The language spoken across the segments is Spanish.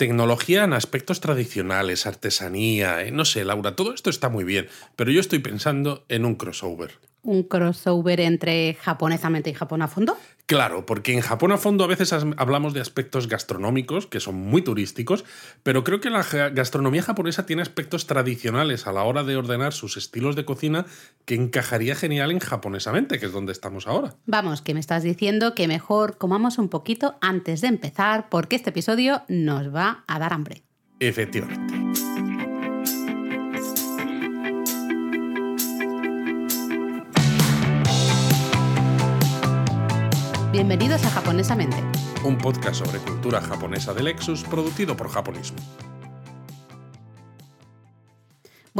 Tecnología en aspectos tradicionales, artesanía, eh, no sé, Laura, todo esto está muy bien, pero yo estoy pensando en un crossover. ¿Un crossover entre japonesamente y Japón a fondo? Claro, porque en Japón a fondo a veces hablamos de aspectos gastronómicos que son muy turísticos, pero creo que la gastronomía japonesa tiene aspectos tradicionales a la hora de ordenar sus estilos de cocina que encajaría genial en japonesamente, que es donde estamos ahora. Vamos, que me estás diciendo que mejor comamos un poquito antes de empezar, porque este episodio nos va a dar hambre. Efectivamente. Bienvenidos a Japonesamente, un podcast sobre cultura japonesa de Lexus producido por Japonismo.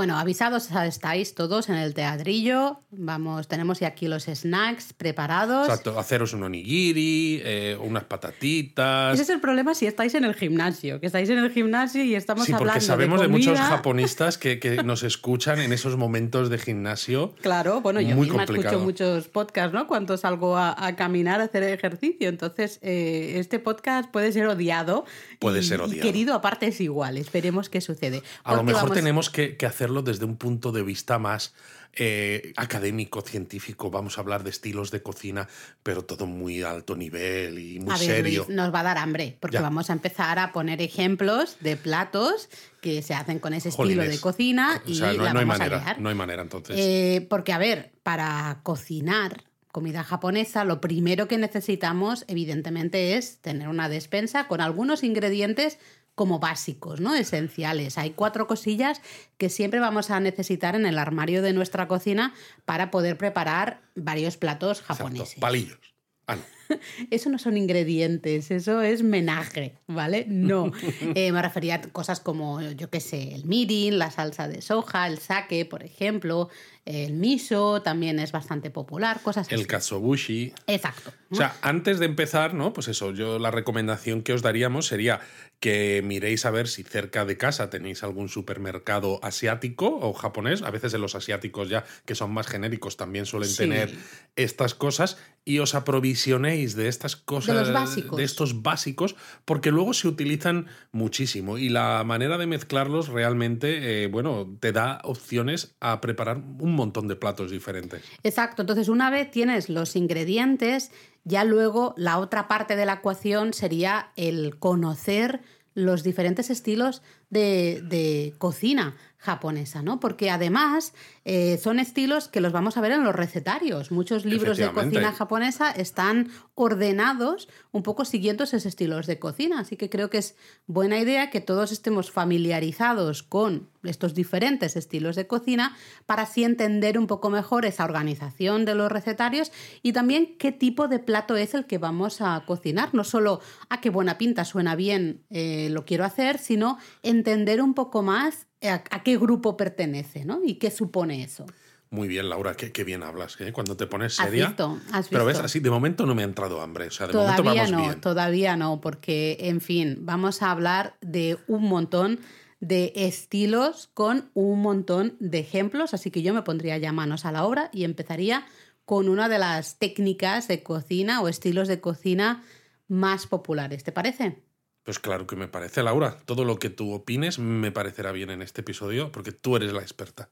Bueno, avisados estáis todos en el teatrillo. Vamos, tenemos ya aquí los snacks preparados. Exacto, haceros un onigiri, eh, unas patatitas. Ese es el problema si estáis en el gimnasio, que estáis en el gimnasio y estamos sí, hablando porque sabemos de, muchos japonistas que, que, nos escuchan en esos momentos de gimnasio. Claro, bueno, yo muy misma complicado. escucho muchos podcasts, ¿no? Cuando salgo a, a caminar, a hacer ejercicio. Entonces, eh, este podcast puede ser odiado. Puede y, ser y odiado. querido a partes iguales. Veremos qué sucede. A lo Porque mejor vamos- tenemos que, que desde un punto de vista más eh, académico, científico. Vamos a hablar de estilos de cocina, pero todo muy alto nivel y muy A ver, serio. Luis, nos va a dar hambre, porque Ya. vamos a empezar a poner ejemplos de platos que se hacen con ese estilo de cocina O y sea, no, la no hay a manera, no hay manera entonces. Eh, porque, a ver, para cocinar comida japonesa, lo primero que necesitamos, evidentemente, es tener una despensa con algunos ingredientes como básicos, ¿no? Esenciales. Hay cuatro cosillas que siempre vamos a necesitar en el armario de nuestra cocina para poder preparar varios platos Exacto, japoneses. Palillos. Ah, no. Eso no son ingredientes, eso es menaje, ¿vale? No. Eh, me refería a cosas como, yo qué sé, el mirin, la salsa de soja, el sake, por ejemplo, el miso también es bastante popular, cosas así. El katsuobushi. Exacto. O sea, antes de empezar, ¿no? Pues eso, yo la recomendación que os daríamos sería que miréis a ver si cerca de casa tenéis algún supermercado asiático o japonés. A veces en los asiáticos ya, que son más genéricos, también suelen Sí. tener estas cosas y os aprovisionéis de estas cosas, de estos básicos, porque luego se utilizan muchísimo y la manera de mezclarlos realmente, eh, bueno, te da opciones a preparar un montón de platos diferentes. Exacto, entonces una vez tienes los ingredientes, ya luego la otra parte de la ecuación sería el conocer los diferentes estilos de, de cocina japonesa, ¿no? Porque además eh, son estilos que los vamos a ver en los recetarios. Muchos libros de cocina japonesa están ordenados un poco siguiendo esos estilos de cocina. Así que creo que es buena idea que todos estemos familiarizados con estos diferentes estilos de cocina para así entender un poco mejor esa organización de los recetarios y también qué tipo de plato es el que vamos a cocinar. No solo a qué buena pinta, suena bien, eh, lo quiero hacer, sino entender un poco más a, a qué grupo pertenece ¿no? y qué supone eso. Muy bien, Laura, qué, qué bien hablas, ¿eh? Cuando te pones ¿Has seria. visto? ¿Has Pero ves, visto? así de momento no me ha entrado hambre. O sea, de momento Todavía vamos no, bien. todavía no, porque, en fin, vamos a hablar de un montón de estilos con un montón de ejemplos, así que yo me pondría ya manos a la obra y empezaría con una de las técnicas de cocina o estilos de cocina más populares. ¿Te parece? Pues claro que me parece, Laura. Todo lo que tú opines me parecerá bien en este episodio porque tú eres la experta.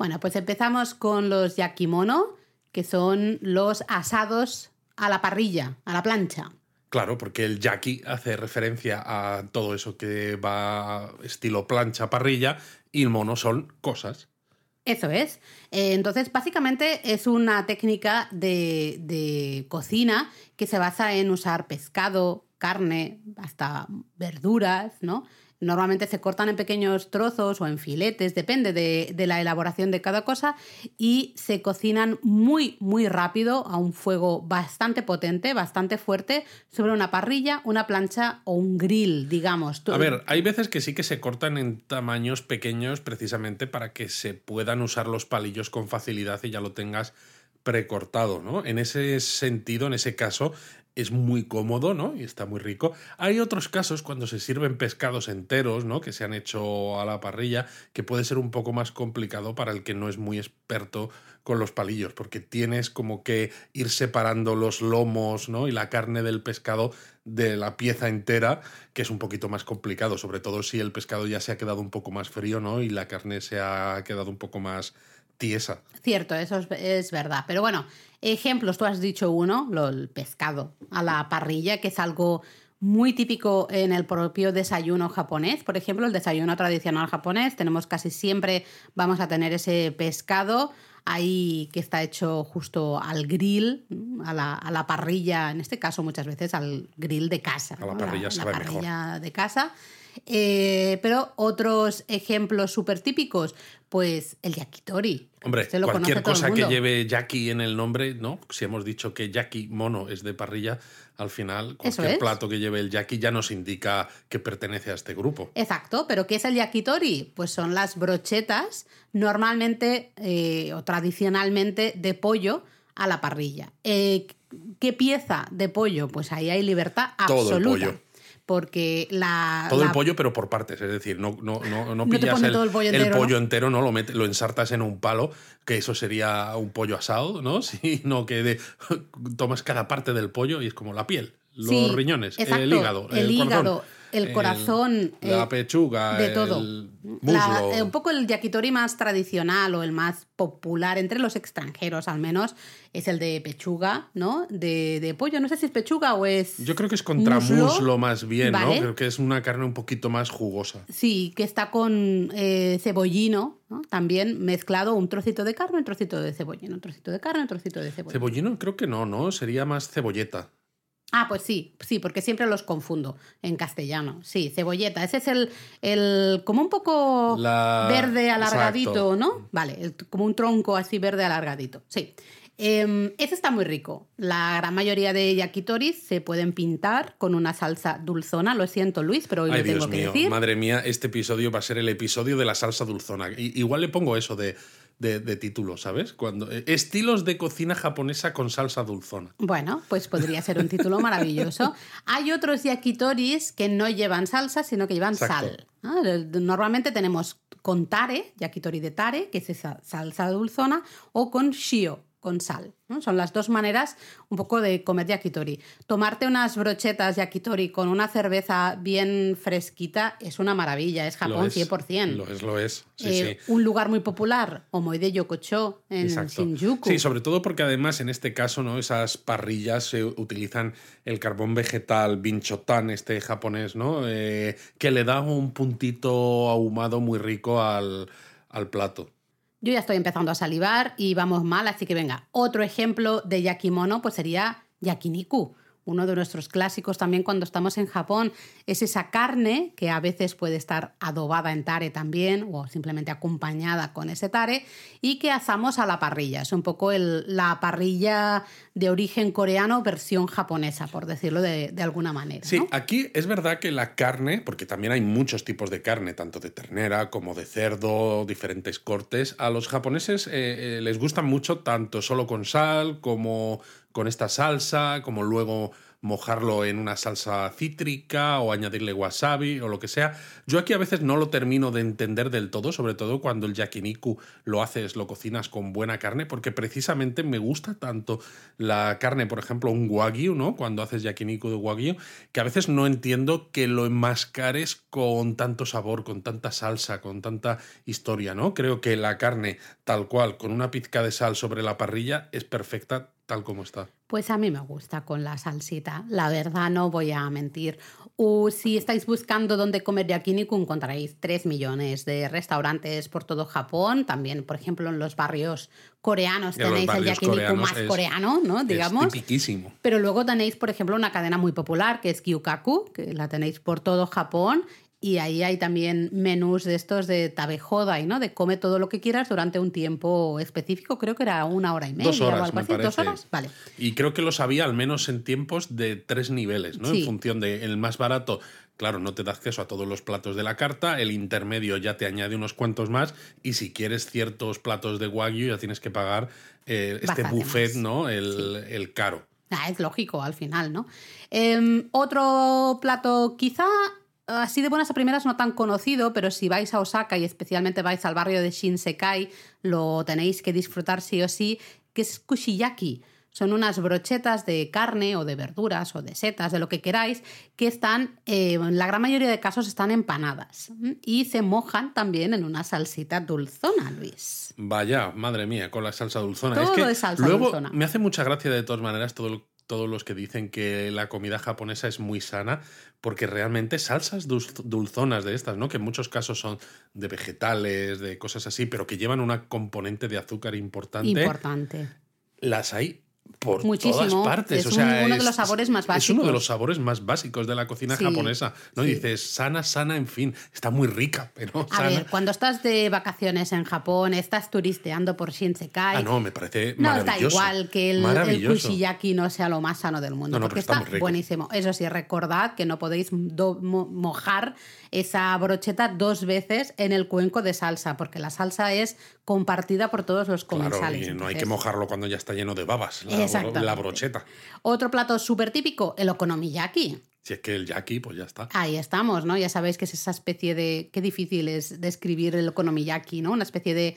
Bueno, pues empezamos con los yakimono, que son los asados a la parrilla, a la plancha. Claro, porque el yaki hace referencia a todo eso que va estilo plancha, parrilla, y el mono son cosas. Eso es. Eh, entonces, básicamente es una técnica de, de cocina que se basa en usar pescado, carne, hasta verduras, ¿no? Normalmente se cortan en pequeños trozos o en filetes, depende de, de la elaboración de cada cosa, y se cocinan muy, muy rápido a un fuego bastante potente, bastante fuerte, sobre una parrilla, una plancha o un grill, digamos. A ver, hay veces que sí que se cortan en tamaños pequeños precisamente para que se puedan usar los palillos con facilidad y ya lo tengas precortado, ¿no? En ese sentido, en ese caso, es muy cómodo, ¿no? Y está muy rico. Hay otros casos cuando se sirven pescados enteros, ¿no? Que se han hecho a la parrilla, que puede ser un poco más complicado para el que no es muy experto con los palillos, porque tienes como que ir separando los lomos, ¿no? Y la carne del pescado de la pieza entera, que es un poquito más complicado, sobre todo si el pescado ya se ha quedado un poco más frío, ¿no? Y la carne se ha quedado un poco más tiesa. Cierto, eso es, es verdad. Pero bueno, ejemplos, tú has dicho uno, lo, el pescado a la parrilla, que es algo muy típico en el propio desayuno japonés. Por ejemplo, el desayuno tradicional japonés, tenemos casi siempre, vamos a tener ese pescado ahí que está hecho justo al grill, a la, a la parrilla, en este caso muchas veces al grill de casa. A la parrilla la, sabe la mejor. de casa. Eh, pero otros ejemplos súper típicos, pues el yakitori. Hombre, Este lo cualquier cosa que lleve yaki en el nombre, ¿no? Si hemos dicho que yaki mono es de parrilla, al final cualquier es. plato que lleve el yaki ya nos indica que pertenece a este grupo. Exacto, pero ¿qué es el yakitori? Pues son las brochetas normalmente eh, o tradicionalmente de pollo a la parrilla. Eh, ¿Qué pieza de pollo? Pues ahí hay libertad Todo el absoluta. pollo. Porque la. Todo el pollo, pero por partes. Es decir, no, no, no, no pillas pone el, todo el pollo entero, ¿no? pollo entero, ¿no? Lo, mete- lo ensartas en un palo, que eso sería un pollo asado, ¿no? Sino que de- tomas cada parte del pollo y es como la piel, los Sí, riñones, exacto, el hígado, el, el, hígado, corazón, el corazón, la eh, pechuga, de todo. el La- muslo. eh, un poco el yakitori más tradicional o el más popular entre los extranjeros, al menos, es el de pechuga, ¿no? De, de pollo. No sé si es pechuga o es. Yo creo que es contra muslo, muslo, más bien, ¿vale? ¿no? Creo que es una carne un poquito más jugosa. Sí, que está con eh, cebollino, ¿no? También mezclado un trocito de carne, un trocito de cebollino, un trocito de carne, un trocito de cebollino. Cebollino creo que no, ¿no? Sería más cebolleta. Ah, pues sí, sí, porque siempre los confundo en castellano. Sí, cebolleta. Ese es el, el como un poco La- verde alargadito, exacto. ¿no? Vale, el- como un tronco así verde alargadito. Sí. Em, ese está muy rico. La gran mayoría de yakitoris se pueden pintar con una salsa dulzona. Lo siento, Luis, pero hoy Ay, lo tengo Dios que mío, decir. madre mía, este episodio va a ser el episodio de la salsa dulzona. I- igual le pongo eso de, de, de título, ¿sabes? Cuando, eh, estilos de cocina japonesa con salsa dulzona. Bueno, pues podría ser un título maravilloso. Hay otros yakitoris que no llevan salsa, sino que llevan Exacto. sal. ¿no? Normalmente tenemos con tare, yakitori de tare, que es esa salsa dulzona, o con shio, con sal. ¿no? Son las dos maneras un poco de comer yakitori. Tomarte unas brochetas yakitori con una cerveza bien fresquita es una maravilla, es Japón Lo es, 100%. Lo es, lo es. Sí, Eh, sí. Un lugar muy popular, Omoide Yokocho, en Exacto. Shinjuku. Sí, sobre todo porque además en este caso, ¿no? Esas parrillas se utilizan el carbón vegetal binchotan, este japonés, ¿no? Eh, que le da un puntito ahumado muy rico al, al plato. Yo ya estoy empezando a salivar y vamos mal, así que venga, otro ejemplo de yakimono pues sería yakiniku. Uno de nuestros clásicos también cuando estamos en Japón es esa carne que a veces puede estar adobada en tare también o simplemente acompañada con ese tare y que asamos a la parrilla. Es un poco el- la parrilla de origen coreano versión japonesa, por decirlo de, de alguna manera. Sí, ¿no? aquí es verdad que la carne, porque también hay muchos tipos de carne, tanto de ternera como de cerdo, diferentes cortes, a los japoneses eh, eh, les gustan mucho tanto solo con sal como con esta salsa, como luego mojarlo en una salsa cítrica o añadirle wasabi o lo que sea. Yo aquí a veces no lo termino de entender del todo, sobre todo cuando el yakiniku lo haces, lo cocinas con buena carne, porque precisamente me gusta tanto la carne, por ejemplo, un wagyu, ¿no? Cuando haces yakiniku de wagyu, que a veces no entiendo que lo enmascares con tanto sabor, con tanta salsa, con tanta historia, ¿no? Creo que la carne tal cual, con una pizca de sal sobre la parrilla, es perfecta tal como está. Pues a mí me gusta con la salsita, la verdad no voy a mentir. O si estáis buscando dónde comer yakiniku, encontraréis 3 millones de restaurantes por todo Japón. También, por ejemplo, en los barrios coreanos En tenéis el yakiniku más es- coreano, ¿no? Digamos. Es tipiquísimo. Pero luego tenéis, por ejemplo, una cadena muy popular que es Kyukaku, que la tenéis por todo Japón. Y ahí hay también menús de estos de tabejoda, ¿no? De come todo lo que quieras durante un tiempo específico. Creo que era una hora y media Dos o horas, algo así. ¿Dos horas? Vale. Y creo que los había al menos en tiempos de tres niveles, ¿no? Sí. En función de el más barato, claro, no te da acceso a todos los platos de la carta, el intermedio ya te añade unos cuantos más, y si quieres ciertos platos de wagyu ya tienes que pagar eh, este Bastante buffet, más. ¿no? El, el caro. Ah, es lógico al final, ¿no? Em, otro plato quizá así de buenas a primeras no tan conocido, pero si vais a Osaka y especialmente vais al barrio de Shinsekai, lo tenéis que disfrutar sí o sí, que es kushiyaki. Son unas brochetas de carne o de verduras o de setas, de lo que queráis, que están, eh, en la gran mayoría de casos, están empanadas y se mojan también en una salsita dulzona, Luis. Vaya, madre mía, con la salsa dulzona. Todo es que de salsa luego dulzona. me hace mucha gracia de todas maneras todo el- todos los que dicen que la comida japonesa es muy sana, porque realmente salsas dulz- dulzonas de estas, ¿no? Que en muchos casos son de vegetales, de cosas así, pero que llevan una componente de azúcar importante. Importante. las hay por Muchísimo. todas partes. Es o sea, un- uno de los sabores más Es uno de básicos. los sabores más básicos de la cocina Sí, japonesa. ¿no? Y dices, sana, sana, en fin, está muy rica, pero A sana. ver, cuando estás de vacaciones en Japón, estás turisteando por Shinsekai. Ah, no, me parece No está maravilloso. igual que el, el kushiyaki no sea lo más sano del mundo, No, no, porque está está, buenísimo. Eso sí, recordad que no podéis do- mo- mojar esa brocheta dos veces en el cuenco de salsa, porque la salsa es compartida por todos los Claro, comensales. y no hay que mojarlo cuando ya está lleno de babas, la, Exactamente. la brocheta. Otro plato súper típico, el okonomiyaki. Si es que el yaki, pues ya está. Ahí estamos, ¿no? Ya sabéis que es esa especie de... Qué difícil es describir el okonomiyaki, ¿no? Una especie de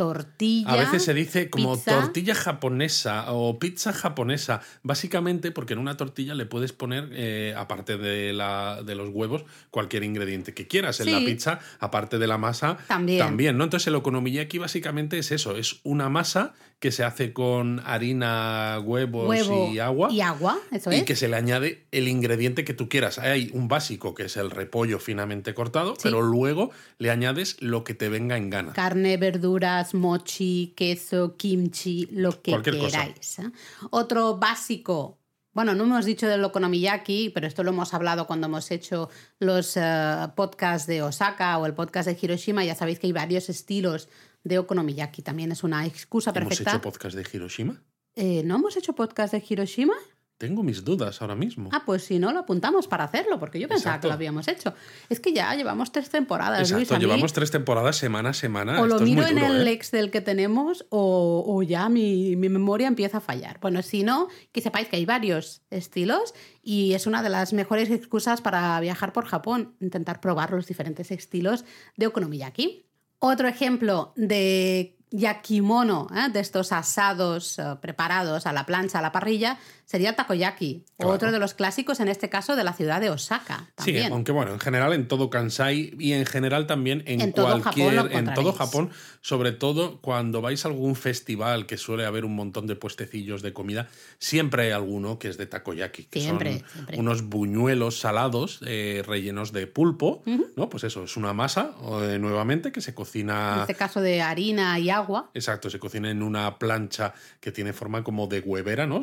tortilla. A veces se dice como pizza. tortilla japonesa o pizza japonesa, básicamente porque en una tortilla le puedes poner, eh, aparte de, la, de los huevos, cualquier ingrediente que quieras. En la pizza, aparte de la masa, También. también ¿no? Entonces el okonomiyaki básicamente es eso, es una masa que se hace con harina, huevos Huevo y agua. Y agua, eso y es. que se le añade el ingrediente que tú quieras. Hay un básico que es el repollo finamente cortado, Sí. pero luego le añades lo que te venga en gana. Carne, verduras, mochi, queso, kimchi, lo que Cualquier queráis. ¿eh? Otro básico. Bueno, no hemos dicho del okonomiyaki, pero esto lo hemos hablado cuando hemos hecho los eh, podcasts de Osaka o el podcast de Hiroshima. Ya sabéis que hay varios estilos de okonomiyaki. También es una excusa ¿Hemos perfecta. hecho podcast de Hiroshima? Eh, ¿No hemos hecho podcast de Hiroshima? Tengo mis dudas ahora mismo. Ah, pues si no, lo apuntamos para hacerlo, porque yo pensaba Exacto. que lo habíamos hecho. Es que ya llevamos tres temporadas, Luis. Exacto, mí- llevamos tres temporadas semana a semana. o lo es miro en el ¿eh? Excel que tenemos o, o ya mi, mi memoria empieza a fallar. Bueno, si no, que sepáis que hay varios estilos y es una de las mejores excusas para viajar por Japón, intentar probar los diferentes estilos de okonomiyaki. Otro ejemplo de yakimono, ¿eh? de estos asados eh, preparados a la plancha, a la parrilla, sería el takoyaki, Claro. otro de los clásicos en este caso de la ciudad de Osaka. Sí, También. aunque bueno, en general en todo Kansai y en general también en, En cualquier, en todo. Japón, sobre todo cuando vais a algún festival que suele haber un montón de puestecillos de comida, siempre hay alguno que es de takoyaki, que Siempre, son siempre. unos buñuelos salados eh, rellenos de pulpo, ¿no? Pues eso, es una masa, eh, nuevamente, que se En cocina... este caso de harina y agua. Exacto, se cocina en una plancha que tiene forma como de huevera, ¿no?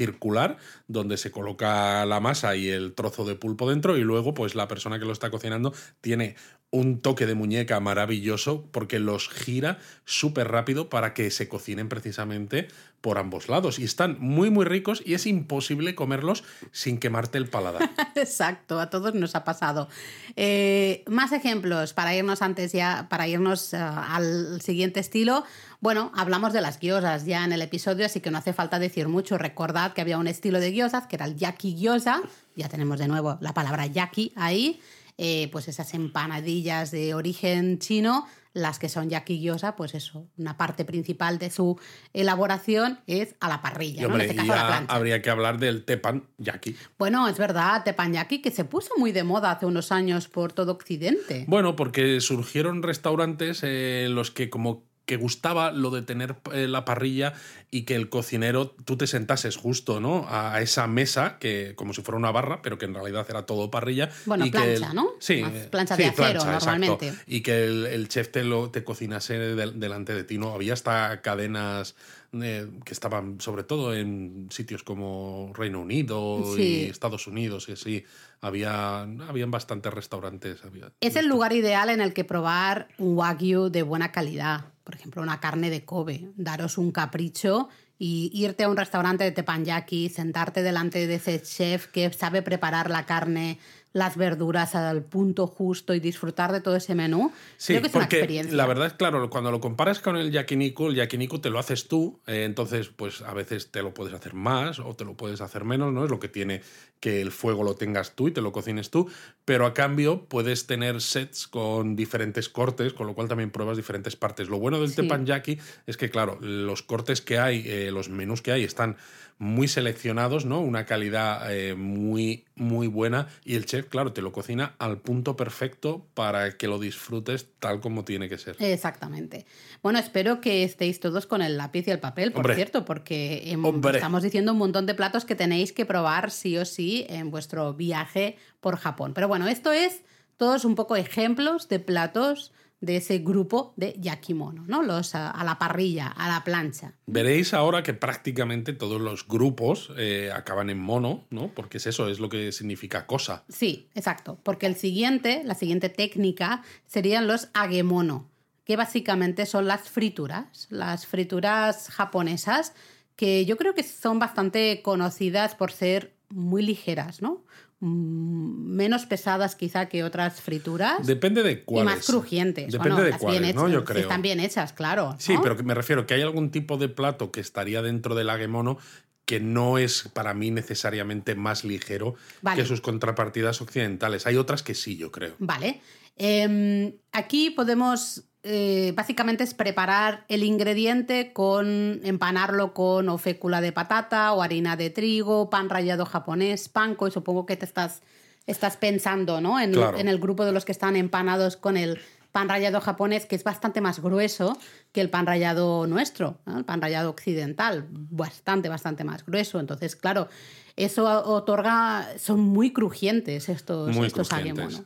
Semicircular, donde se coloca la masa y el trozo de pulpo dentro y luego pues la persona que lo está cocinando tiene un toque de muñeca maravilloso porque los gira súper rápido para que se cocinen precisamente por ambos lados y están muy muy ricos y es imposible comerlos sin quemarte el paladar. Exacto, a todos nos ha pasado. Eh, más ejemplos para irnos antes ya, para irnos eh, al siguiente estilo. Bueno, hablamos de las gyozas ya en el episodio, así que no hace falta decir mucho. Recordad que había un estilo de gyozas que era el yaki gyoza. Ya tenemos de nuevo la palabra yaki ahí. Eh, pues esas empanadillas de origen chino, las que son yaki gyoza, pues eso, una parte principal de su elaboración es a la parrilla, Y, ¿no? hombre, en este y caso a la plancha. habría que hablar del tepan yaki. Bueno, es verdad, teppanyaki que se puso muy de moda hace unos años por todo Occidente. Bueno, porque surgieron restaurantes eh, en los que como que gustaba lo de tener eh, la parrilla y que el cocinero, tú te sentases justo, ¿no? A esa mesa, que como si fuera una barra, pero que en realidad era todo parrilla. Bueno, y que plancha, el- ¿no? Sí, plancha sí, de acero, plancha, exacto. normalmente. Y que el, el chef te, lo, te cocinase del- delante de ti, ¿no? Había hasta cadenas eh, que estaban sobre todo en sitios como Reino Unido Sí. y Estados Unidos, y sí, había, habían bastantes restaurantes. había- Es el lugar ideal en el que probar un wagyu de buena calidad. Por ejemplo, una carne de Kobe. Daros un capricho y irte a un restaurante de teppanyaki, sentarte delante de ese chef que sabe preparar la carne las verduras al punto justo y disfrutar de todo ese menú. Sí, Creo que es porque una experiencia. la verdad es claro, cuando lo comparas con el yakiniku, el yakiniku te lo haces tú, eh, entonces pues a veces te lo puedes hacer más o te lo puedes hacer menos, ¿no? Es lo que tiene que el fuego lo tengas tú y te lo cocines tú, pero a cambio puedes tener sets con diferentes cortes, con lo cual también pruebas diferentes partes. Lo bueno del Sí. teppanyaki es que claro, los cortes que hay, eh, los menús que hay están muy seleccionados, ¿no? Una calidad eh, muy, muy buena. Y el chef, claro, te lo cocina al punto perfecto para que lo disfrutes tal como tiene que ser. Exactamente. Bueno, espero que estéis todos con el lápiz y el papel, por Hombre. cierto, porque em, Hombre. estamos diciendo un montón de platos que tenéis que probar sí o sí en vuestro viaje por Japón. Pero bueno, esto es todos un poco ejemplos de platos de ese grupo de yakimono, ¿no? Los a, a la parrilla, a la plancha. Veréis ahora que prácticamente todos los grupos eh, acaban en mono, ¿no? Porque es eso, es lo que significa cosa. Sí, exacto, porque el siguiente, la siguiente técnica serían los agemono, que básicamente son las frituras, las frituras japonesas, que yo creo que son bastante conocidas por ser muy ligeras, ¿no? Mm, Menos pesadas quizá que otras frituras. Depende de y cuáles. más crujientes. Depende Bueno, de cuáles, bien ¿no? hechas, Yo si creo. están bien hechas, claro. Sí, ¿no? pero me refiero que hay algún tipo de plato que estaría dentro del agemono que no es para mí necesariamente más ligero Vale. que sus contrapartidas occidentales. Hay otras que sí, yo creo. Vale. Em, aquí podemos, eh, básicamente es preparar el ingrediente con, empanarlo con o fécula de patata o harina de trigo, pan rallado japonés, panko, y supongo que te estás, estás pensando, ¿no? En, Claro. en el grupo de los que están empanados con el pan rallado japonés, que es bastante más grueso que el pan rallado nuestro, ¿no? el pan rallado occidental, bastante, bastante más grueso. Entonces, claro, eso otorga, son muy crujientes estos, Muy estos crujientes.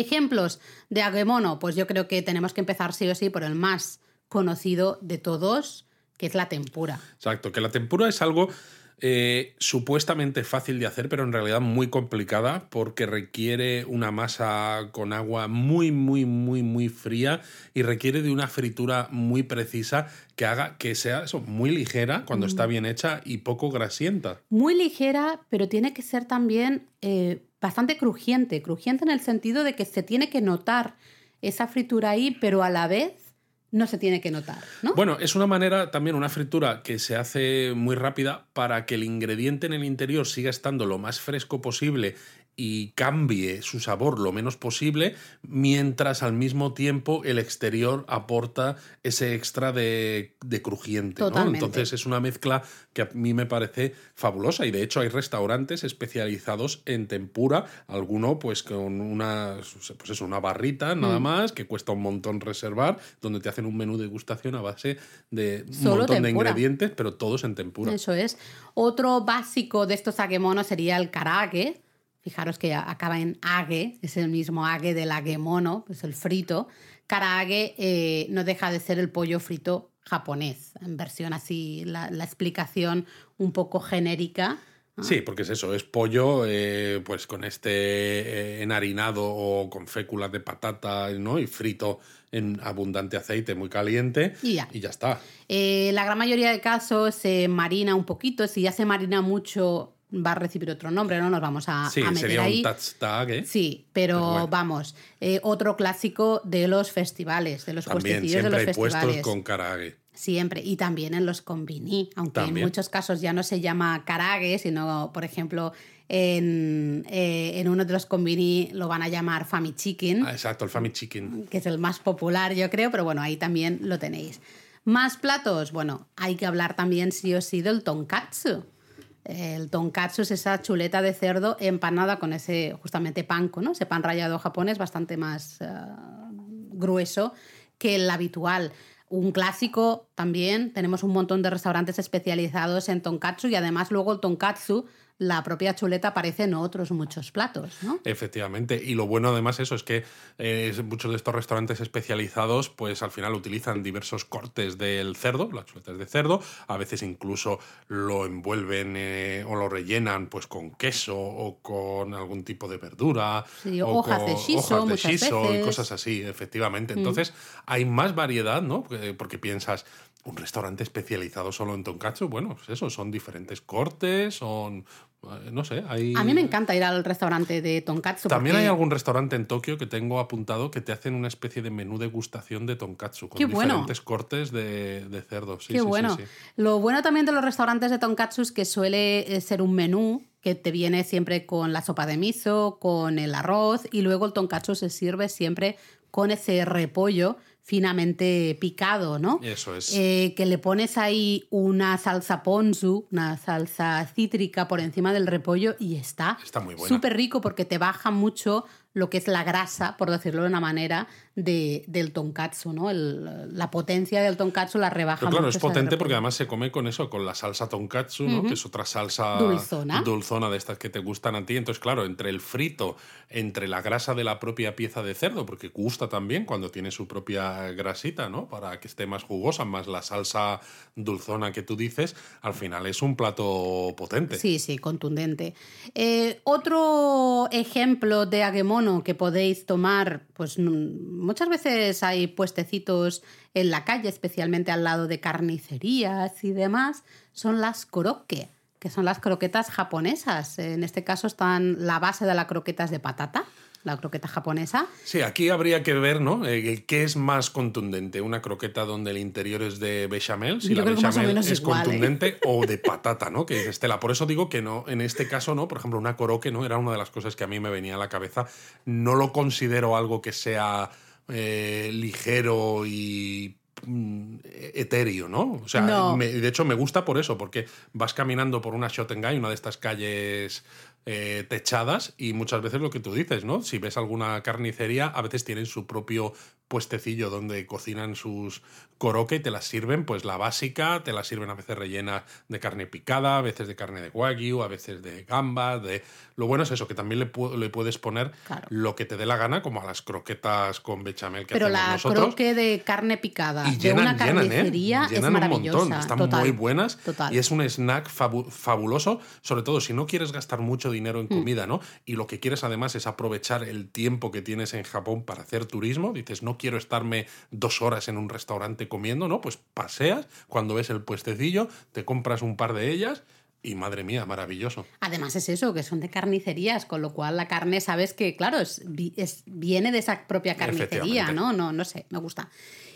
Ejemplos de agemono, pues yo creo que tenemos que empezar sí o sí por el más conocido de todos, que es la tempura. Exacto, que la tempura es algo eh, supuestamente fácil de hacer, pero en realidad muy complicada porque requiere una masa con agua muy, muy, muy, muy fría y requiere de una fritura muy precisa que haga que sea eso, muy ligera cuando está bien hecha y poco grasienta. Muy ligera, pero tiene que ser también eh, bastante crujiente. Crujiente en el sentido de que se tiene que notar esa fritura ahí, pero a la vez no se tiene que notar, ¿no? Bueno, es una manera también, una fritura que se hace muy rápida para que el ingrediente en el interior siga estando lo más fresco posible y cambie su sabor lo menos posible, mientras al mismo tiempo el exterior aporta ese extra de, de crujiente. Entonces es una mezcla que a mí me parece fabulosa y de hecho hay restaurantes especializados en tempura, alguno pues con una, pues eso, una barrita nada Mm. más que cuesta un montón reservar, donde te hacen un menú de degustación a base de un Solo montón de ingredientes, pero todos en tempura. Eso es. Otro básico de estos agemonos sería el karage. Fijaros que acaba en age, es el mismo age del agemono, es el frito. Karage eh, no deja de ser el pollo frito japonés, en versión así, la, la explicación un poco genérica. ¿no? Sí, porque es eso, es pollo eh, pues con este eh, enharinado o con féculas de patata ¿no? y frito en abundante aceite muy caliente Y ya. y ya está. Eh, la gran mayoría de casos se marina un poquito, si ya se marina mucho va a recibir otro nombre, no nos vamos a, Sí, a meter sería ahí. un tatsutake. Sí, pero, Pero bueno. vamos, eh, otro clásico de los festivales, de los También puestecillos de siempre los hay puestos festivales. con karage. Siempre, y también en los konbini, aunque También. en muchos casos ya no se llama karage, sino, por ejemplo, en, eh, en uno de los konbini lo van a llamar fami chicken, Ah, exacto, el Fami Chicken. que es el más popular, yo creo, pero bueno, ahí también lo tenéis. Más platos, bueno, hay que hablar también sí o sí del tonkatsu. El tonkatsu es esa chuleta de cerdo empanada con ese justamente panko, ¿no? Ese pan rallado japonés bastante más eh, grueso que el habitual. Un clásico también, tenemos un montón de restaurantes especializados en tonkatsu y además luego el tonkatsu, la propia chuleta aparece en otros muchos platos, ¿no? Efectivamente. Y lo bueno además eso es que eh, muchos de estos restaurantes especializados pues al final utilizan diversos cortes del cerdo, las chuletas de cerdo, a veces incluso lo envuelven eh, o lo rellenan pues con queso o con algún tipo de verdura. Sí, o hojas con de shiso hojas de shiso y veces. Mm. cosas así, efectivamente. Entonces hay más variedad, ¿no? Porque, piensas, un restaurante especializado solo en tonkatsu, bueno, pues eso, son diferentes cortes, son No sé, hay... A mí me encanta ir al restaurante de tonkatsu. También porque- hay algún restaurante en Tokio que tengo apuntado que te hacen una especie de menú degustación de tonkatsu con Qué bueno. diferentes cortes de, de cerdo. Sí, Qué sí, bueno. sí. Lo bueno también de los restaurantes de tonkatsu es que suele eh, ser un menú que te viene siempre con la sopa de miso, con el arroz y luego el tonkatsu se sirve siempre con ese repollo finamente picado, ¿no? Eso es. Eh, que le pones ahí una salsa ponzu, una salsa cítrica por encima del repollo y está Está muy buena. súper rico porque te baja mucho lo que es la grasa, por decirlo de una manera, de, del tonkatsu, ¿no? El- la potencia del tonkatsu la rebaja Pero claro, mucho es potente porque además se come con eso, con la salsa tonkatsu, ¿no? que es otra salsa Dulzona. dulzona de estas que te gustan a ti. Entonces, claro, entre el frito, entre la grasa de la propia pieza de cerdo, porque gusta también cuando tiene su propia grasita, ¿no? Para que esté más jugosa, más la salsa dulzona que tú dices, al final es un plato potente. Sí, sí, contundente. Eh, otro ejemplo de agemono que podéis tomar, pues mm, muchas veces hay puestecitos en la calle, especialmente al lado de carnicerías y demás, son las korokke, que son las croquetas japonesas. En este caso están la base de la croqueta es de patata, la croqueta japonesa. Sí, aquí habría que ver, ¿no? Eh, ¿Qué es más contundente? ¿Una croqueta donde el interior es de bechamel? Si Yo la bechamel es igual, ¿eh? contundente o de patata, ¿no? Que dices, Estela. Por eso digo que no, en este caso, ¿no? Por ejemplo, una coroque, ¿no? Era una de las cosas que a mí me venía a la cabeza. No lo considero algo que sea eh, ligero y mm, etéreo, ¿no? O sea, No. me- de hecho me gusta por eso, porque vas caminando por una Shotengai, una de estas calles eh, techadas, y muchas veces lo que tú dices, ¿no? Si ves alguna carnicería, a veces tienen su propio puestecillo donde cocinan sus y te las sirven, pues la básica, te la sirven a veces rellena de carne picada, a veces de carne de wagyu, a veces de gambas, de... Lo bueno es eso, que también le, pu- le puedes poner Claro. lo que te dé la gana, como a las croquetas con bechamel que Pero hacemos la nosotros. croque de carne picada Y de llenan, una llenan, ¿eh? carnicería es Llenan un maravillosa. montón. Están total, muy buenas. total. Y es un snack fabu- fabuloso, sobre todo si no quieres gastar mucho dinero Mm. en comida, ¿no? Y lo que quieres además es aprovechar el tiempo que tienes en Japón para hacer turismo. Dices, no quiero estarme dos horas en un restaurante comiendo, ¿no? Pues paseas, cuando ves el puestecillo, te compras un par de ellas y madre mía, maravilloso. Además es eso, que son de carnicerías, con lo cual la carne, sabes que, claro, es, es- viene de esa propia carnicería. ¿no? No, no sé, me gusta.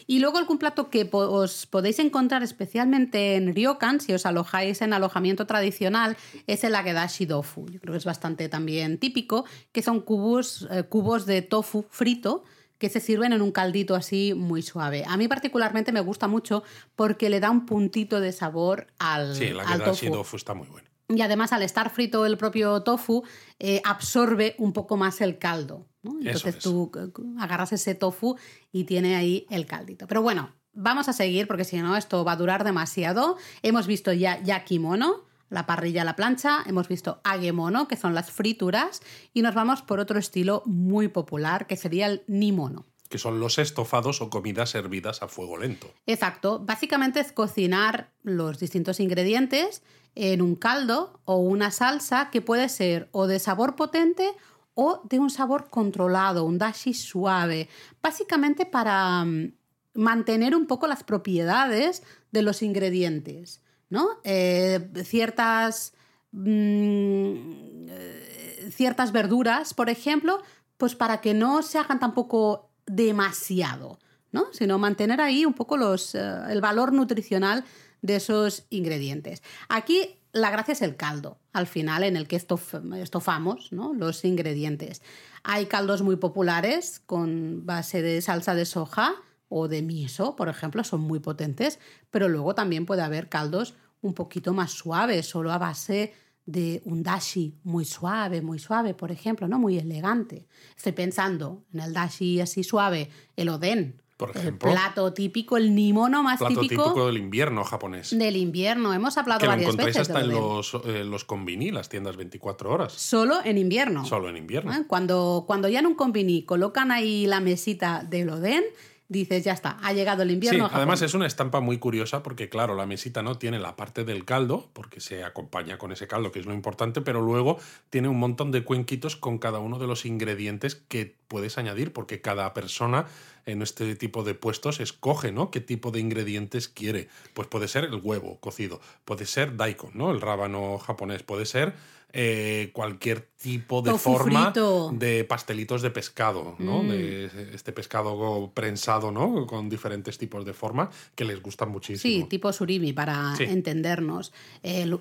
Y luego algún plato que po- os podéis encontrar especialmente en ryokan, si os alojáis en alojamiento tradicional, es el agedashi tofu. Yo creo que es bastante también típico, que son cubos, eh, cubos de tofu frito que se sirven en un caldito así muy suave. A mí particularmente me gusta mucho porque le da un puntito de sabor al, Sí, la al tofu. tofu está muy buena. Y además, al estar frito el propio tofu, eh, absorbe un poco más el caldo. ¿no? Entonces es. tú eh, agarras ese tofu y tiene ahí el caldito. Pero bueno, vamos a seguir porque si no, esto va a durar demasiado. Hemos visto ya yakimono, la parrilla a la plancha, hemos visto agemono, que son las frituras, y nos vamos por otro estilo muy popular, que sería el nimono. Que son los estofados o comidas servidas a fuego lento. Exacto. Básicamente es cocinar los distintos ingredientes en un caldo o una salsa que puede ser o de sabor potente o de un sabor controlado, un dashi suave. Básicamente para mm, mantener un poco las propiedades de los ingredientes, ¿no? Eh, ciertas mm, eh, ciertas verduras, por ejemplo, pues para que no se hagan tampoco demasiado, ¿no? Sino mantener ahí un poco los, eh, el valor nutricional de esos ingredientes. Aquí la gracia es el caldo, al final, en el que estof- estofamos ¿no? los ingredientes. Hay caldos muy populares con base de salsa de soja o de miso, por ejemplo, son muy potentes, pero luego también puede haber caldos un poquito más suaves, solo a base de un dashi muy suave, muy suave, por ejemplo, ¿no? Muy elegante. Estoy pensando en el dashi así suave, el oden, Por el ejemplo. plato típico, el nimono más Plato típico, típico del invierno japonés. del invierno. Hemos hablado Que lo varias encontráis veces hasta en los, eh, los convini, las tiendas 24 horas. Solo en invierno. Solo en invierno. ¿Eh? Cuando, cuando ya en un convini colocan ahí la mesita del oden, dices, ya está, ha llegado el Sí, invierno. a Japón. además es una estampa muy curiosa porque, claro, la mesita no tiene la parte del caldo, porque se acompaña con ese caldo, que es lo importante, pero luego tiene un montón de cuenquitos con cada uno de los ingredientes que puedes añadir, porque cada persona en este tipo de puestos escoge, ¿no? ¿Qué tipo de ingredientes quiere? Pues puede ser el huevo cocido, puede ser daikon, ¿no? El rábano japonés, puede ser eh, cualquier tipo de forma de pastelitos de pescado, ¿no? Mm. De este pescado prensado, ¿no? Con diferentes tipos de forma que les gustan muchísimo. Sí, tipo surimi, para entendernos.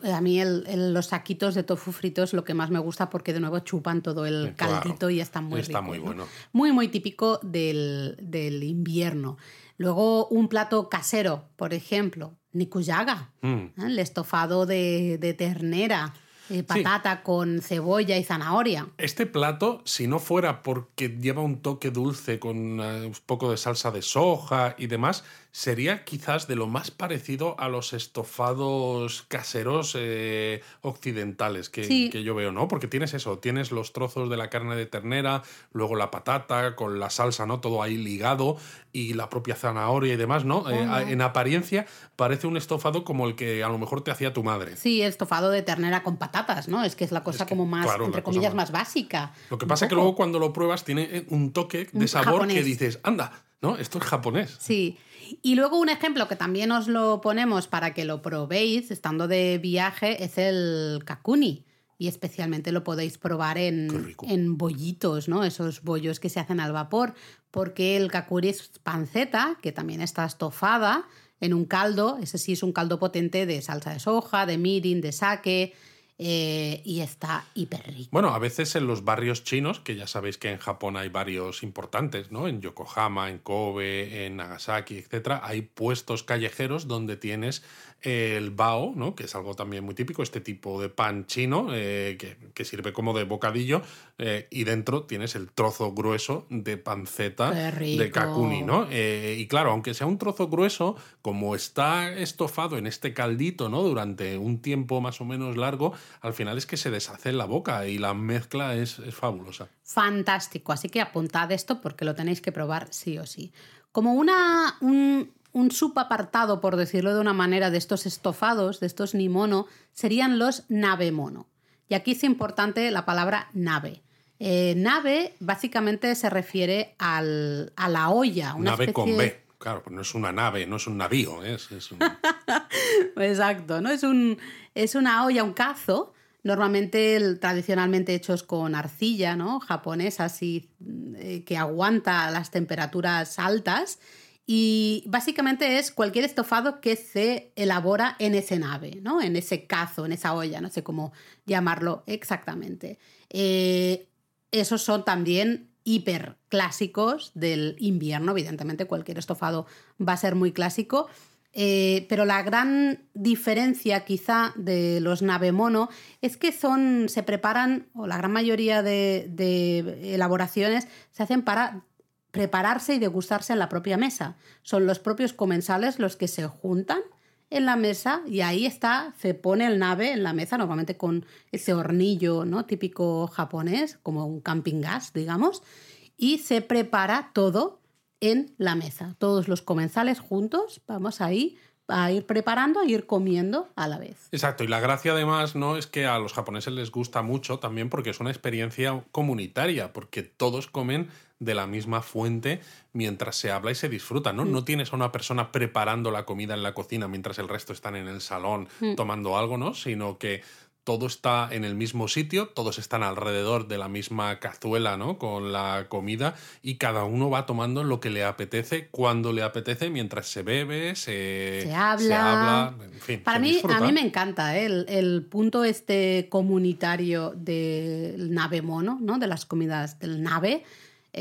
a mí los saquitos de tofu fritos es lo que más me gusta porque de nuevo chupan todo el caldito y está muy Está muy bueno. Muy, muy típico del, invierno. Luego un plato casero, por ejemplo, nikuyaga, mm. ¿eh? el estofado de, de ternera. Eh, patata con cebolla y zanahoria. Este plato, si no fuera porque lleva un toque dulce con eh, un poco de salsa de soja y demás, sería quizás de lo más parecido a los estofados caseros eh, occidentales que, que, yo veo, ¿no? Porque tienes eso, tienes los trozos de la carne de ternera, luego la patata con la salsa, ¿no? Todo ahí ligado y la propia zanahoria y demás, ¿no? Eh, en apariencia parece un estofado como el que a lo mejor te hacía tu madre. Sí, estofado de ternera con patatas, ¿no? Es que es la cosa como más, entre comillas, más... básica. Lo que pasa es que luego cuando lo pruebas tiene un toque de sabor que dices, anda, ¿no? Esto es japonés. Sí. Y luego un ejemplo que también os lo ponemos para que lo probéis estando de viaje es el kakuni. Y especialmente lo podéis probar en, en bollitos, ¿no? Esos bollos que se hacen al vapor. Porque el kakuri es panceta, que también está estofada en un caldo. Ese sí es un caldo potente de salsa de soja, de mirin, de sake eh, y está hiper rico. Bueno, a veces en los barrios chinos, que ya sabéis que en Japón hay varios importantes, ¿no? En Yokohama, en Kobe, en Nagasaki, etcétera, hay puestos callejeros donde tienes el bao, ¿no? que es algo también muy típico, este tipo de pan chino eh, que, sirve como de bocadillo eh, y dentro tienes el trozo grueso de panceta de kakuni. ¿no? Eh, y claro, aunque sea un trozo grueso, como está estofado en este caldito ¿no? durante un tiempo más o menos largo, al final es que se deshace en la boca y la mezcla es, es fabulosa. Fantástico, así que apuntad esto porque lo tenéis que probar sí o sí. Como una, un, un subapartado, por decirlo de una manera, de estos estofados, de estos nimono, serían los nave mono. Y aquí es importante la palabra nave. Eh, nave básicamente se refiere al, a la olla. Una nave con B. Claro, no es una nave, no es un navío. Es, Exacto, ¿no? Es, un, es una olla, un cazo, normalmente tradicionalmente hechos con arcilla, ¿no? Japonesa, así, eh, que aguanta las temperaturas altas y básicamente es cualquier estofado que se elabora en ese nave, ¿no? En ese cazo, en esa olla, no sé cómo llamarlo exactamente. Eh, esos son también hiper clásicos del invierno, evidentemente cualquier estofado va a ser muy clásico. Eh, pero la gran diferencia quizá de los nave mono es que son, se preparan, o la gran mayoría de elaboraciones se hacen para prepararse y degustarse en la propia mesa. Son los propios comensales los que se juntan en la mesa y ahí está, se pone el nave en la mesa, normalmente con ese hornillo ¿no? típico japonés, como un camping gas, digamos, y se prepara todo en la mesa. Todos los comensales juntos, vamos ahí a ir preparando, a ir comiendo a la vez. Exacto, y la gracia además no es que a los japoneses les gusta mucho también porque es una experiencia comunitaria, porque todos comen de la misma fuente mientras se habla y se disfruta, ¿no? Mm. No tienes a una persona preparando la comida en la cocina mientras el resto están en el salón mm. tomando algo, ¿no? Sino que todo está en el mismo sitio, todos están alrededor de la misma cazuela, ¿no? Con la comida y cada uno va tomando lo que le apetece, cuando le apetece, mientras se bebe, se, habla. Para mí, a mí me encanta ¿eh? el, punto este comunitario del nave mono, ¿no? De las comidas del nave.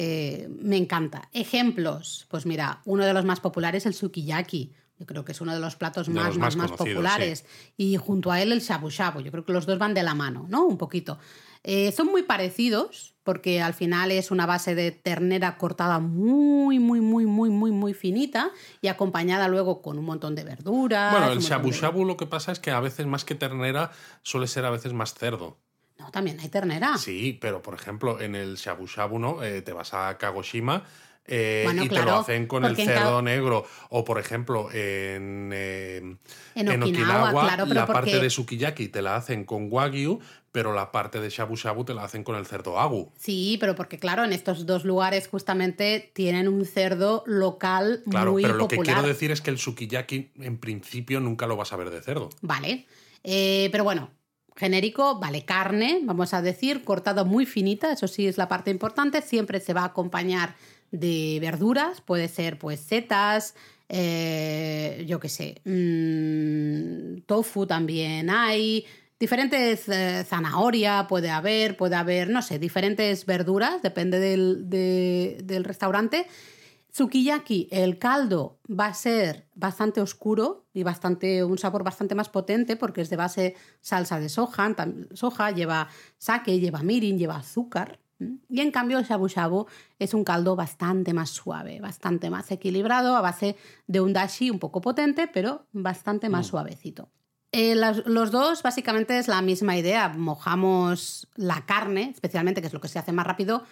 Eh, me encanta. Ejemplos, pues mira, uno de los más populares, el sukiyaki. Yo creo que es uno de los platos más, más, más, populares. Y junto a él el shabu shabu. Yo creo que los dos van de la mano, ¿no? Un poquito. Eh, son muy parecidos porque al final es una base de ternera cortada muy, muy, muy, muy, muy, muy finita y acompañada luego con un montón de verduras. Bueno, el shabu shabu lo que pasa es que a veces más que ternera suele ser a veces más cerdo. No, también hay ternera. Sí, pero por ejemplo en el shabu shabu, ¿no? Eh, te vas a Kagoshima eh, Bueno, y te lo claro, hacen con el cerdo negro. O, por ejemplo, en, eh, En Okinawa, claro, la parte de sukiyaki te la hacen con wagyu, pero la parte de shabu shabu te la hacen con el cerdo agu. Sí, pero porque claro, en estos dos lugares justamente tienen un cerdo local Claro, muy pero lo que popular. quiero decir es que el sukiyaki en principio nunca lo vas a ver de cerdo. Vale. Eh, pero bueno, genérico, vale, carne, vamos a decir, cortada muy finita, eso sí es la parte importante. Siempre se va a acompañar de verduras, puede ser pues setas, eh, yo qué sé, mm, tofu también hay. Diferentes eh, zanahoria puede haber, puede haber, no sé, diferentes verduras, depende del, de- del restaurante. Sukiyaki, el caldo va a ser bastante oscuro y bastante, un sabor bastante más potente porque es de base salsa de soja, soja lleva sake, lleva mirin, lleva azúcar. Y en cambio el shabu shabu es un caldo bastante más suave, bastante más equilibrado a base de un dashi un poco potente, pero bastante más suavecito. Eh, las- los dos básicamente es la misma idea. Mojamos la carne, especialmente, que es lo que se hace más rápido,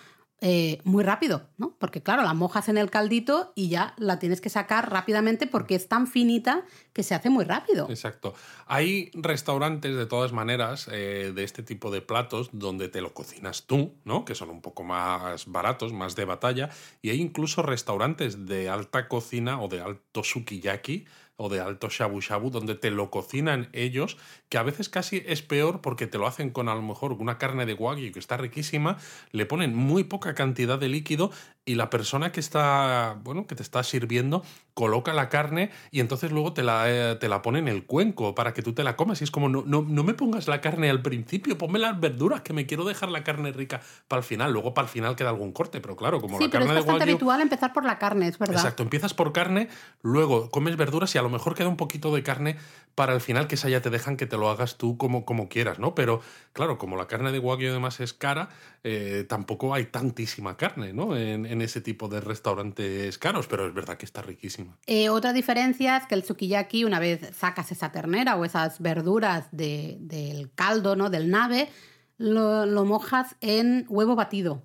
eh, muy rápido, ¿no? Porque claro, la mojas en el caldito y ya la tienes que sacar rápidamente porque es tan finita que se hace muy rápido. Exacto. Hay restaurantes de todas maneras eh, de este tipo de platos donde te lo cocinas tú, ¿no? Que son un poco más baratos, más de batalla. Y hay incluso restaurantes de alta cocina o de alto sukiyaki o de alto shabu shabu donde te lo cocinan ellos, que a veces casi es peor porque te lo hacen con a lo mejor una carne de wagyu que está riquísima, le ponen muy poca cantidad de líquido y la persona que está, bueno, que te está sirviendo coloca la carne y entonces luego te la, eh, te la pone en el cuenco para que tú te la comas. Y es como, no, no, no me pongas la carne al principio, ponme las verduras, que me quiero dejar la carne rica para el final. Luego para el final queda algún corte, pero claro, como sí, la pero es carne de bastante wagyu... habitual empezar por la carne, es verdad. Exacto, empiezas por carne, luego comes verduras y a lo mejor queda un poquito de carne para el final, que esa ya te dejan que te lo hagas tú como, como quieras, ¿no? Pero claro, como la carne de wagyu además es cara, eh, tampoco hay tantísima carne, ¿no? En, ese tipo de restaurantes caros, pero es verdad que está riquísima. Eh, otra diferencia es que el sukiyaki, una vez sacas esa ternera o esas verduras de- del caldo, ¿no? Del nave, lo mojas en huevo batido.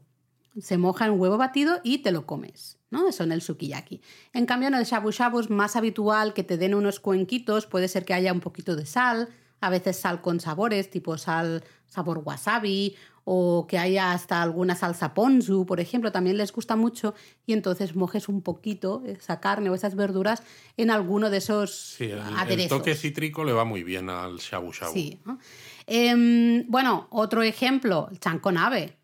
Se moja en huevo batido y te lo comes, ¿no? Eso en el sukiyaki. En cambio, en el shabu shabu es más habitual que te den unos cuenquitos, puede ser que haya un poquito de sal, a veces sal con sabores, tipo sal sabor wasabi, o que haya hasta alguna salsa ponzu, por ejemplo, también les gusta mucho, y entonces mojes un poquito esa carne o esas verduras en alguno de esos Sí, el, el aderezos. toque cítrico le va muy bien al shabu shabu. Sí. Em, bueno, otro ejemplo, el chankonabe. Eh,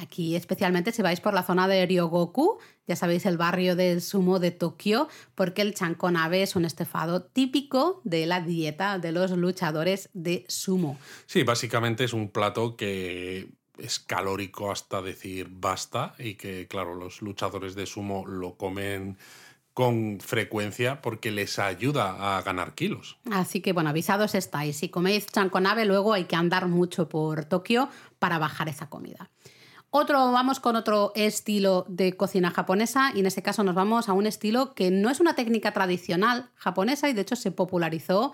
Aquí especialmente si vais por la zona de Ryogoku, ya sabéis el barrio del sumo de Tokio, porque el chankonabe es un estofado típico de la dieta de los luchadores de sumo. Sí, básicamente es un plato que es calórico hasta decir basta y que, claro, los luchadores de sumo lo comen con frecuencia porque les ayuda a ganar kilos. Así que bueno, avisados estáis. Si coméis chankonabe, luego hay que andar mucho por Tokio para bajar esa comida. Otro, vamos con otro estilo de cocina japonesa y en este caso nos vamos a un estilo que no es una técnica tradicional japonesa y de hecho se popularizó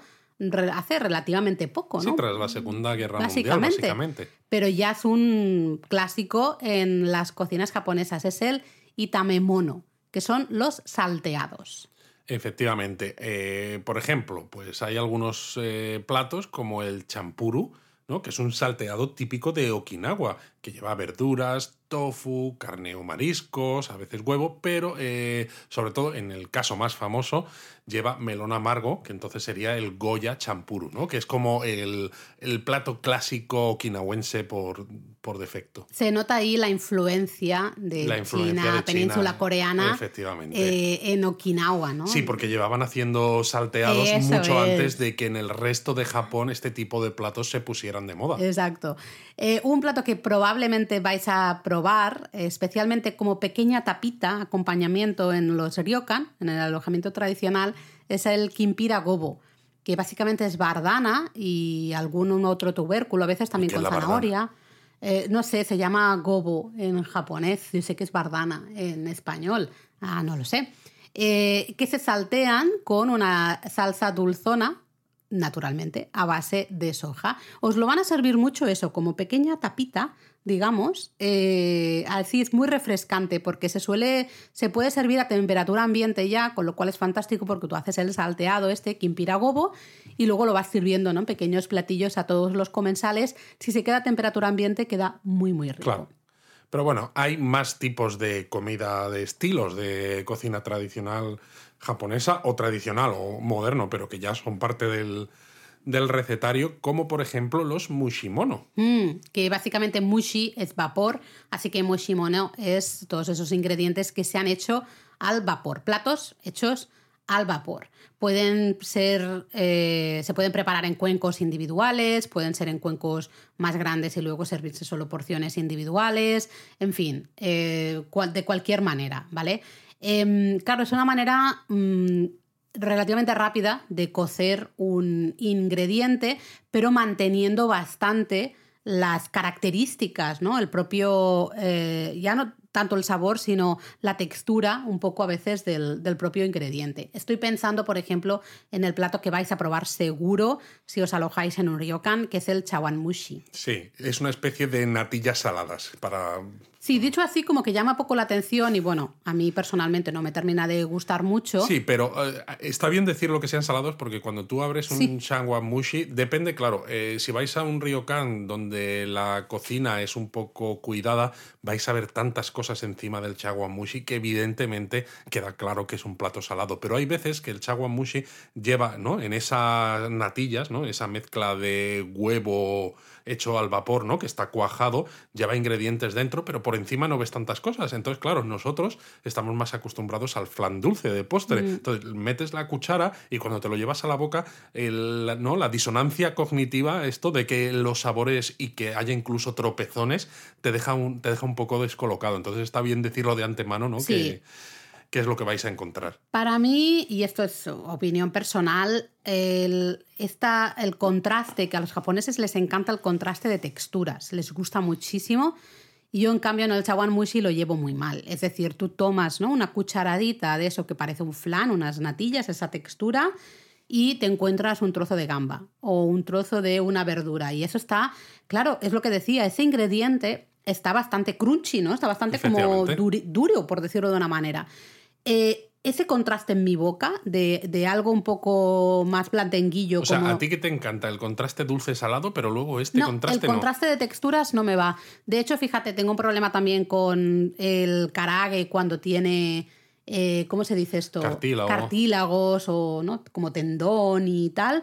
hace relativamente poco, ¿no? Sí, tras la Segunda Guerra Mundial, Básicamente. básicamente. Pero ya es un clásico en las cocinas japonesas, es el itamemono, que son los salteados. Efectivamente. Eh, por ejemplo, pues hay algunos eh, platos como el champuru, que es un salteado típico de Okinawa, que lleva verduras, tofu, carne o mariscos, a veces huevo, pero eh, sobre todo en el caso más famoso lleva melón amargo, que entonces sería el Goya champuru, ¿no? que es como el, el plato clásico okinawense por, por defecto. Se nota ahí la influencia de La influencia China, de China, península coreana, efectivamente. eh, en Okinawa, ¿no? Sí, porque llevaban haciendo salteados Eso mucho es. antes de que en el resto de Japón este tipo de platos se pusieran de moda. Exacto. Eh, un plato que probablemente vais a probar, especialmente como pequeña tapita, acompañamiento en los ryokan, en el alojamiento tradicional, es el kimpira gobo, que básicamente es bardana y algún otro tubérculo, a veces también con zanahoria. Eh, no sé, se llama gobo en japonés, yo sé que es bardana en español, ah, no lo sé. Eh, que se saltean con una salsa dulzona naturalmente, a base de soja. Os lo van a servir mucho eso, como pequeña tapita, digamos. Eh, así es muy refrescante porque se suele, se puede servir a temperatura ambiente ya, con lo cual es fantástico porque tú haces el salteado este, gobo y luego lo vas sirviendo ¿no? en pequeños platillos a todos los comensales. Si se queda a temperatura ambiente, queda muy, muy rico. Claro. Pero bueno, hay más tipos de comida, de estilos de cocina tradicional japonesa o tradicional o moderno, pero que ya son parte del, recetario, como por ejemplo los mushimono. Mm, que básicamente mushi es vapor, así que mushimono es todos esos ingredientes que se han hecho al vapor, platos hechos al vapor. Pueden ser, eh, se pueden preparar en cuencos individuales, pueden ser en cuencos más grandes y luego servirse solo porciones individuales, en fin, eh, de cualquier manera, ¿vale? Em, claro, es una manera mm, relativamente rápida de cocer un ingrediente, pero manteniendo bastante las características, ¿no? El propio, eh, ya no tanto el sabor, sino la textura un poco a veces del, propio ingrediente. Estoy pensando, por ejemplo, en el plato que vais a probar seguro si os alojáis en un ryokan, que es el chawanmushi. Sí, es una especie de natillas saladas para Sí, dicho así como que llama poco la atención y bueno, a mí personalmente no me termina de gustar mucho. Sí, pero eh, está bien decir lo que sean salados porque cuando tú abres un sí. mushi, depende, claro, eh, si vais a un ryokan donde la cocina es un poco cuidada, vais a ver tantas cosas encima del mushi que evidentemente queda claro que es un plato salado, pero hay veces que el mushi lleva, ¿no? En esas natillas, ¿no? Esa mezcla de huevo hecho al vapor, ¿no? Que está cuajado, lleva ingredientes dentro, pero por encima no ves tantas cosas. Entonces, claro, nosotros estamos más acostumbrados al flan dulce de postre. Mm. Entonces, metes la cuchara y cuando te lo llevas a la boca, ¿no? la disonancia cognitiva, esto de que los sabores y que haya incluso tropezones, te deja un, te deja un poco descolocado. Entonces, está bien decirlo de antemano, ¿no? Que, qué es lo que vais a encontrar. Para mí, y esto es opinión personal, el, el contraste, que a los japoneses les encanta el contraste de texturas, les gusta muchísimo. Y yo, en cambio, en el chawan mushi lo llevo muy mal. Es decir, tú tomas ¿no? una cucharadita de eso que parece un flan, unas natillas, esa textura, y te encuentras un trozo de gamba o un trozo de una verdura. Y eso está, claro, es lo que decía, ese ingrediente está bastante crunchy, ¿no? Está bastante como duro, por decirlo de una manera. Eh, ese contraste en mi boca de, algo un poco más plantenguillo. O sea, a ti que te encanta el contraste dulce-salado, pero luego este contraste. El contraste de texturas no me va. De hecho, fíjate, tengo un problema también con el karage cuando tiene. Eh, ¿Cómo se dice esto? Cartílagos o ¿no? como tendón y tal.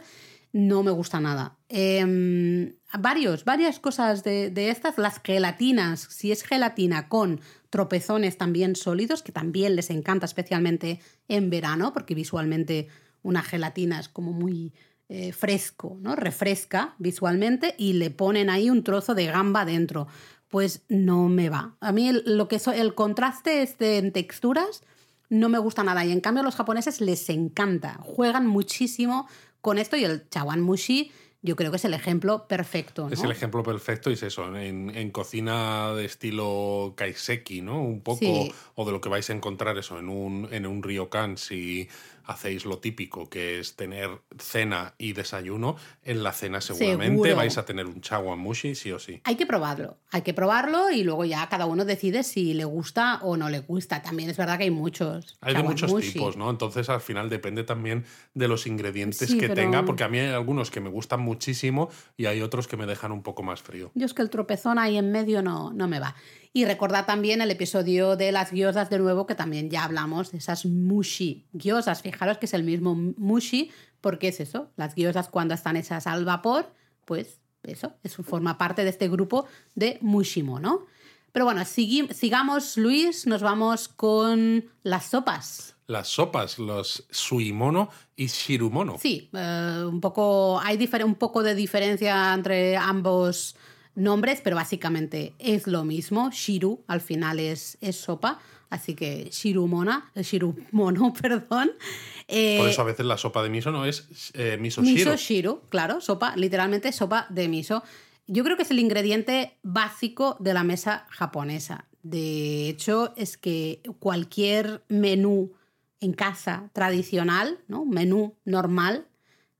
No me gusta nada. Em, varios, varias cosas de, de estas. Las gelatinas, si es gelatina con tropezones también sólidos, que también les encanta especialmente en verano, porque visualmente una gelatina es como muy eh, fresco, ¿no? Refresca visualmente y le ponen ahí un trozo de gamba dentro. Pues no me va. A mí el, lo que el contraste este en texturas no me gusta nada y en cambio a los japoneses les encanta. Juegan muchísimo con esto y el chawan mushi yo creo que es el ejemplo perfecto. Es el ejemplo perfecto y es eso, en, cocina de estilo kaiseki, ¿no? Un poco, o de lo que vais a encontrar eso en un, en un ryokan, si hacéis lo típico, que es tener cena y desayuno, en la cena seguramente vais a tener un mushi sí o sí. Hay que probarlo, hay que probarlo y luego ya cada uno decide si le gusta o no le gusta. También es verdad que hay muchos. Hay de muchos tipos, ¿no? Entonces al final depende también de los ingredientes que tenga, porque a mí hay algunos que me gustan muchísimo y hay otros que me dejan un poco más frío. Yo es que el tropezón ahí en medio no, no me va. Y recordad también el episodio de las gyozas de nuevo, que también ya hablamos de esas mushi gyozas. Fijaros que es el mismo mushi, porque es eso, las gyozas cuando están hechas al vapor, pues eso, eso forma parte de este grupo de mushimono. Pero bueno, sigamos, Luis, nos vamos con las sopas. Las sopas, los suimono y shirumono. Sí, eh, un poco, hay un poco de diferencia entre ambos nombres, pero básicamente es lo mismo. Shiru al final es, es sopa, así que Shirumona, eh, Shirumono, perdón. Eh, Por eso a veces la sopa de miso no es eh, miso shiru. Miso shiru, claro, sopa, literalmente sopa de miso. Yo creo que es el ingrediente básico de la mesa japonesa. De hecho, es que cualquier menú en casa tradicional, ¿no? menú normal,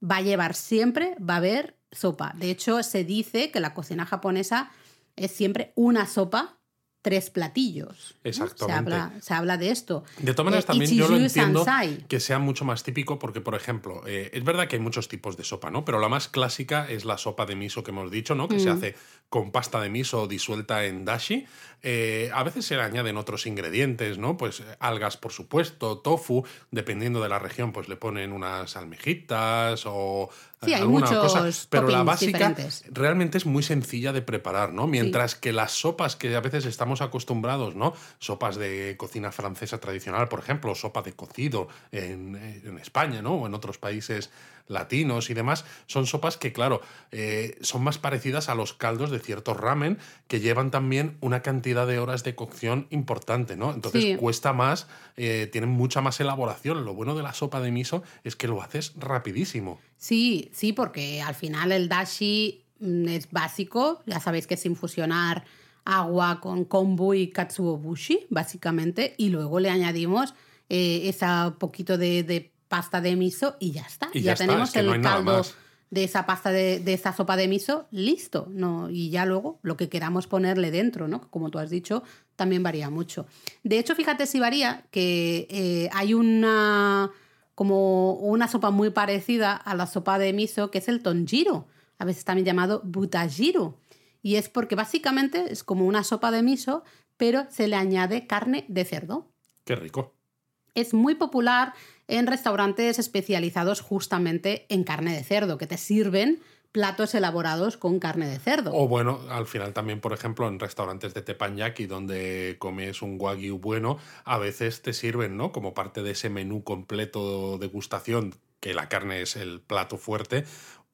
va a llevar siempre, va a haber sopa. De hecho, se dice que la cocina japonesa es siempre una sopa tres platillos. Exactamente. Se habla, se habla de esto. De todas maneras, Eh, también yo lo entiendo Sansai. que sea mucho más típico porque, por ejemplo, eh, es verdad que hay muchos tipos de sopa, ¿no? Pero la más clásica es la sopa de miso que hemos dicho, ¿no? Que se Mm. hace con pasta de miso disuelta en dashi. Eh, a veces se le añaden otros ingredientes, ¿no? Pues eh, algas, por supuesto, tofu, dependiendo de la región, pues le ponen unas almejitas o Sí, hay alguna muchos cosa. Pero la básica diferentes. realmente es muy sencilla de preparar, ¿no? Mientras que las sopas que a veces estamos acostumbrados, ¿no? Sopas de cocina francesa tradicional, por ejemplo, sopa de cocido en, en España, ¿no? O en otros países latinos y demás, son sopas que, claro, eh, son más parecidas a los caldos de ciertos ramen que llevan también una cantidad de horas de cocción importante, ¿no? Entonces Sí. cuesta más, eh, tienen mucha más elaboración. Lo bueno de la sopa de miso es que lo haces rapidísimo. Sí, sí, porque al final el dashi mm, es básico, ya sabéis que es infusionar agua con kombu y katsuobushi, básicamente, y luego le añadimos eh, ese poquito de, de pasta de miso y ya está. Y ya, ya está, tenemos es que el no caldo de esa pasta de, de esa sopa de miso listo, ¿no? Y ya luego lo que queramos ponerle dentro, ¿no? Como tú has dicho, también varía mucho. De hecho, fíjate si varía que eh, hay una como una sopa muy parecida a la sopa de miso, que es el tonjiro, a veces también llamado butajiro. Y es porque básicamente es como una sopa de miso, pero se le añade carne de cerdo. Qué rico. Es muy popular en restaurantes especializados justamente en carne de cerdo, que te sirven platos elaborados con carne de cerdo. O bueno, al final también, por ejemplo, en restaurantes de teppanyaki donde comes un wagyu bueno, a veces te sirven, ¿no? Como parte de ese menú completo de gustación, que la carne es el plato fuerte,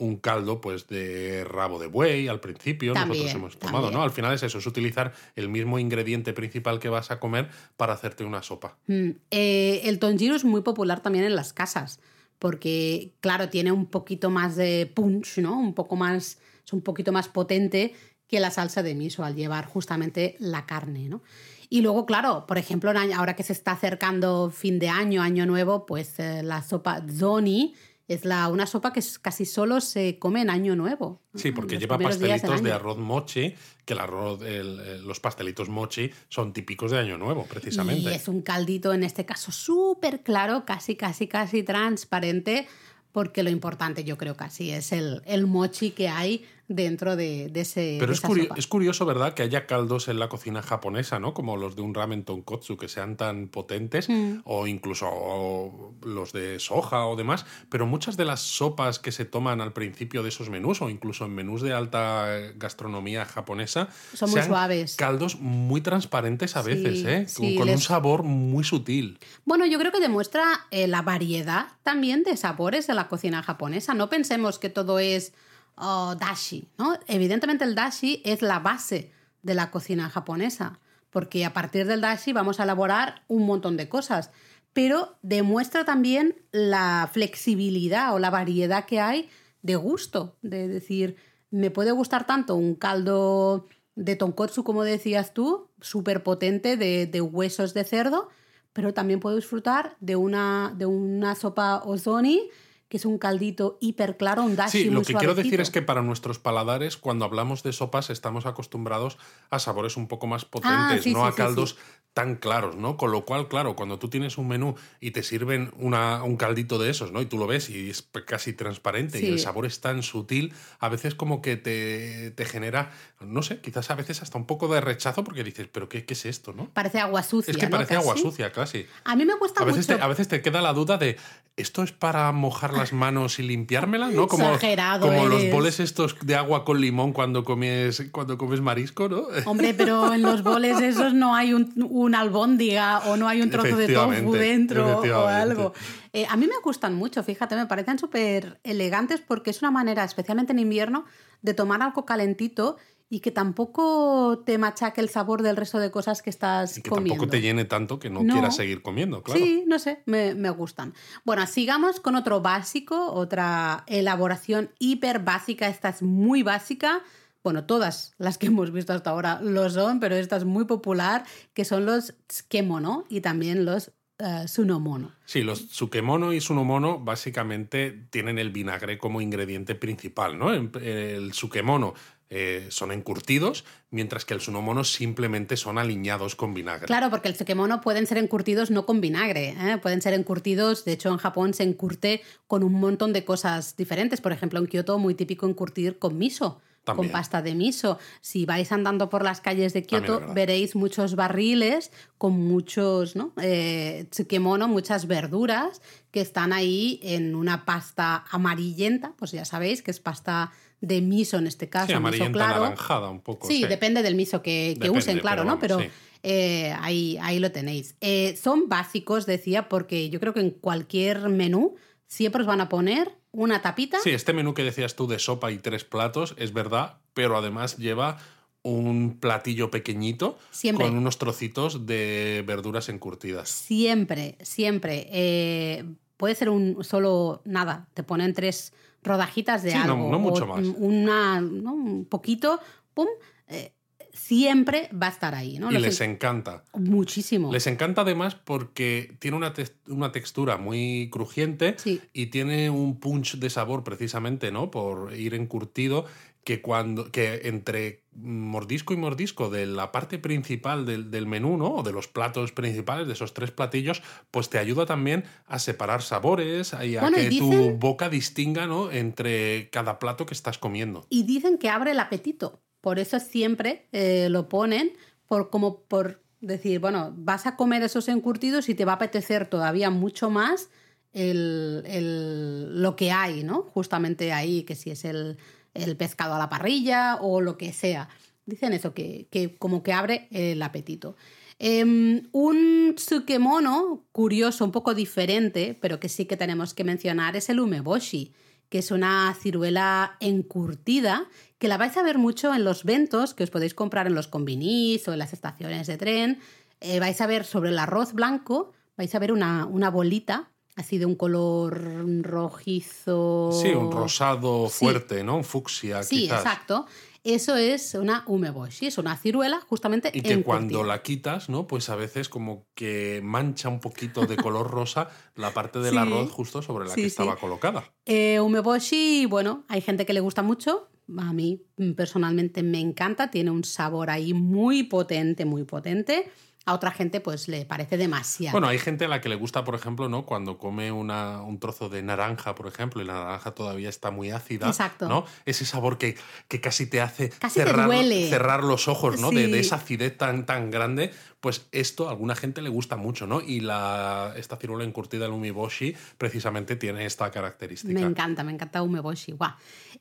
un caldo pues de rabo de buey al principio, También, nosotros hemos tomado, también. ¿no? Al final es eso, es utilizar el mismo ingrediente principal que vas a comer para hacerte una sopa. Mm, eh, el tonjiro es muy popular también en las casas, porque, claro, tiene un poquito más de punch, ¿no? Un poco más, es un poquito más potente que la salsa de miso al llevar justamente la carne, ¿no? Y luego, claro, por ejemplo, ahora que se está acercando fin de año, año nuevo, pues eh, la sopa zoni es la, una sopa que casi solo se come en año nuevo. Sí, porque lleva pastelitos de arroz mochi, que el arroz, el- los pastelitos mochi son típicos de Año Nuevo, precisamente. Y es un caldito, en este caso, súper claro, casi, casi, casi transparente, porque lo importante yo creo casi es el, el mochi que hay dentro de, de ese. Pero de es, curio- curioso, ¿verdad?, que haya caldos en la cocina japonesa, ¿no? Como los de un ramen tonkotsu, que sean tan potentes, Mm. o incluso los de soja o demás, pero muchas de las sopas que se toman al principio de esos menús, o incluso en menús de alta gastronomía japonesa, Son muy sean suaves. caldos muy transparentes a Sí, veces, ¿eh? Con- sí, con un sabor muy sutil. Bueno, yo creo que demuestra eh, la variedad también de sabores de la cocina japonesa. No pensemos que todo es oh, dashi, ¿no? Evidentemente el dashi es la base de la cocina japonesa, porque a partir del dashi vamos a elaborar un montón de cosas, pero demuestra también la flexibilidad o la variedad que hay de gusto, de decir, me puede gustar tanto un caldo de tonkotsu, como decías tú, súper potente de, de huesos de cerdo, pero también puedo disfrutar de una, de una sopa ozoni, que es un caldito hiper claro, un dashi Sí, lo muy que quiero decir es que para nuestros paladares, cuando hablamos de sopas, estamos acostumbrados a sabores un poco más potentes, Ah, sí, no sí, a sí, caldos tan claros, ¿no? Con lo cual, claro, cuando tú tienes un menú y te sirven una, un caldito de esos, ¿no? Y tú lo ves y es casi transparente y el sabor es tan sutil, a veces como que te, te genera, no sé, quizás a veces hasta un poco de rechazo porque dices, ¿pero qué, qué es esto, no? Parece agua sucia. Es que ¿no? parece agua sucia, casi. A mí me cuesta A veces, mucho. te, a veces te queda la duda de, ¿esto es para mojar las manos y limpiármelas? ¿no? Como, Exagerado como los boles estos de agua con limón cuando comes, cuando comes marisco, ¿no? Hombre, pero en los boles esos no hay un, un albóndiga o no hay un trozo de tofu dentro o algo. Eh, a mí me gustan mucho, fíjate, me parecen súper elegantes porque es una manera, especialmente en invierno, de tomar algo calentito y que tampoco te machaque el sabor del resto de cosas que estás Y que comiendo. tampoco te llene tanto que no, No. quieras seguir comiendo, claro. Sí, no sé, me, me gustan. Bueno, sigamos con otro básico, otra elaboración hiper básica. Esta es muy básica. Bueno, todas las que hemos visto hasta ahora lo son, pero esta es muy popular, que son los tsukemono y también los eh, sunomono. Sí, los tsukemono y sunomono básicamente tienen el vinagre como ingrediente principal, ¿no? El tsukemono eh, son encurtidos, mientras que el sunomono simplemente son aliñados con vinagre. Claro, porque el tsukemono pueden ser encurtidos no con vinagre, ¿eh? pueden ser encurtidos, de hecho en Japón se encurte con un montón de cosas diferentes, por ejemplo en Kioto muy típico encurtir con miso. con pasta de miso. Si vais andando por las calles de Kioto, veréis muchos barriles con muchos, ¿no? Eh, tsukemono, muchas verduras que están ahí en una pasta amarillenta, pues ya sabéis que es pasta de miso en este caso. Sí, miso claro. anaranjada un poco. Sí, depende del miso que, usen, claro, ¿no? Pero eh, ahí, ahí lo tenéis. Eh, son básicos, decía, porque yo creo que en cualquier menú siempre os van a poner una tapita. Sí, este menú que decías tú de sopa y tres platos es verdad, pero además lleva un platillo pequeñito con unos trocitos de verduras encurtidas. Siempre, siempre. Eh, puede ser un solo, nada, te ponen tres rodajitas de algo. No, mucho más. Una, un poquito, pum. Eh, siempre va a estar ahí. ¿no? Y les encanta. Muchísimo. Les encanta además porque tiene una, una textura muy crujiente y tiene un punch de sabor precisamente, ¿no? Por ir encurtido que cuando que entre mordisco y mordisco de la parte principal del, menú, ¿no? O de los platos principales, de esos tres platillos, pues te ayuda también a separar sabores y a que tu boca distinga, ¿no? Entre cada plato que estás comiendo. Y dicen que abre el apetito. Por eso siempre eh, lo ponen por, como por decir, bueno, vas a comer esos encurtidos y te va a apetecer todavía mucho más el, lo que hay, ¿no? Justamente ahí, que si es el el pescado a la parrilla o lo que sea. Dicen eso, que, como que abre el apetito. Em, un tsukemono curioso, un poco diferente, pero que sí que tenemos que mencionar, es el umeboshi, que es una ciruela encurtida, que la vais a ver mucho en los ventos que os podéis comprar en los combinis o en las estaciones de tren. Eh, vais a ver sobre el arroz blanco, vais a ver una, una bolita así de un color rojizo. Sí, un rosado fuerte, ¿no? Un fucsia. Sí, exacto. Eso es una umeboshi, es una ciruela justamente. Y que cuando la quitas, ¿no? Pues a veces como que mancha un poquito de color rosa la parte del arroz justo sobre la que estaba colocada. Eh, umeboshi, bueno, hay gente que le gusta mucho. A mí personalmente me encanta, tiene un sabor ahí muy potente, muy potente a otra gente pues le parece demasiado. Bueno, hay gente a la que le gusta, por ejemplo, ¿no? Cuando come una, un trozo de naranja, por ejemplo, y la naranja todavía está muy ácida, Exacto. ¿no? Ese sabor que, que casi te hace cerrar, cerrar, los ojos, ¿no? De, de, esa acidez tan, tan grande, pues esto a alguna gente le gusta mucho, ¿no? Y la, esta ciruela encurtida del umeboshi precisamente tiene esta característica. Me encanta, me encanta umeboshi, guau.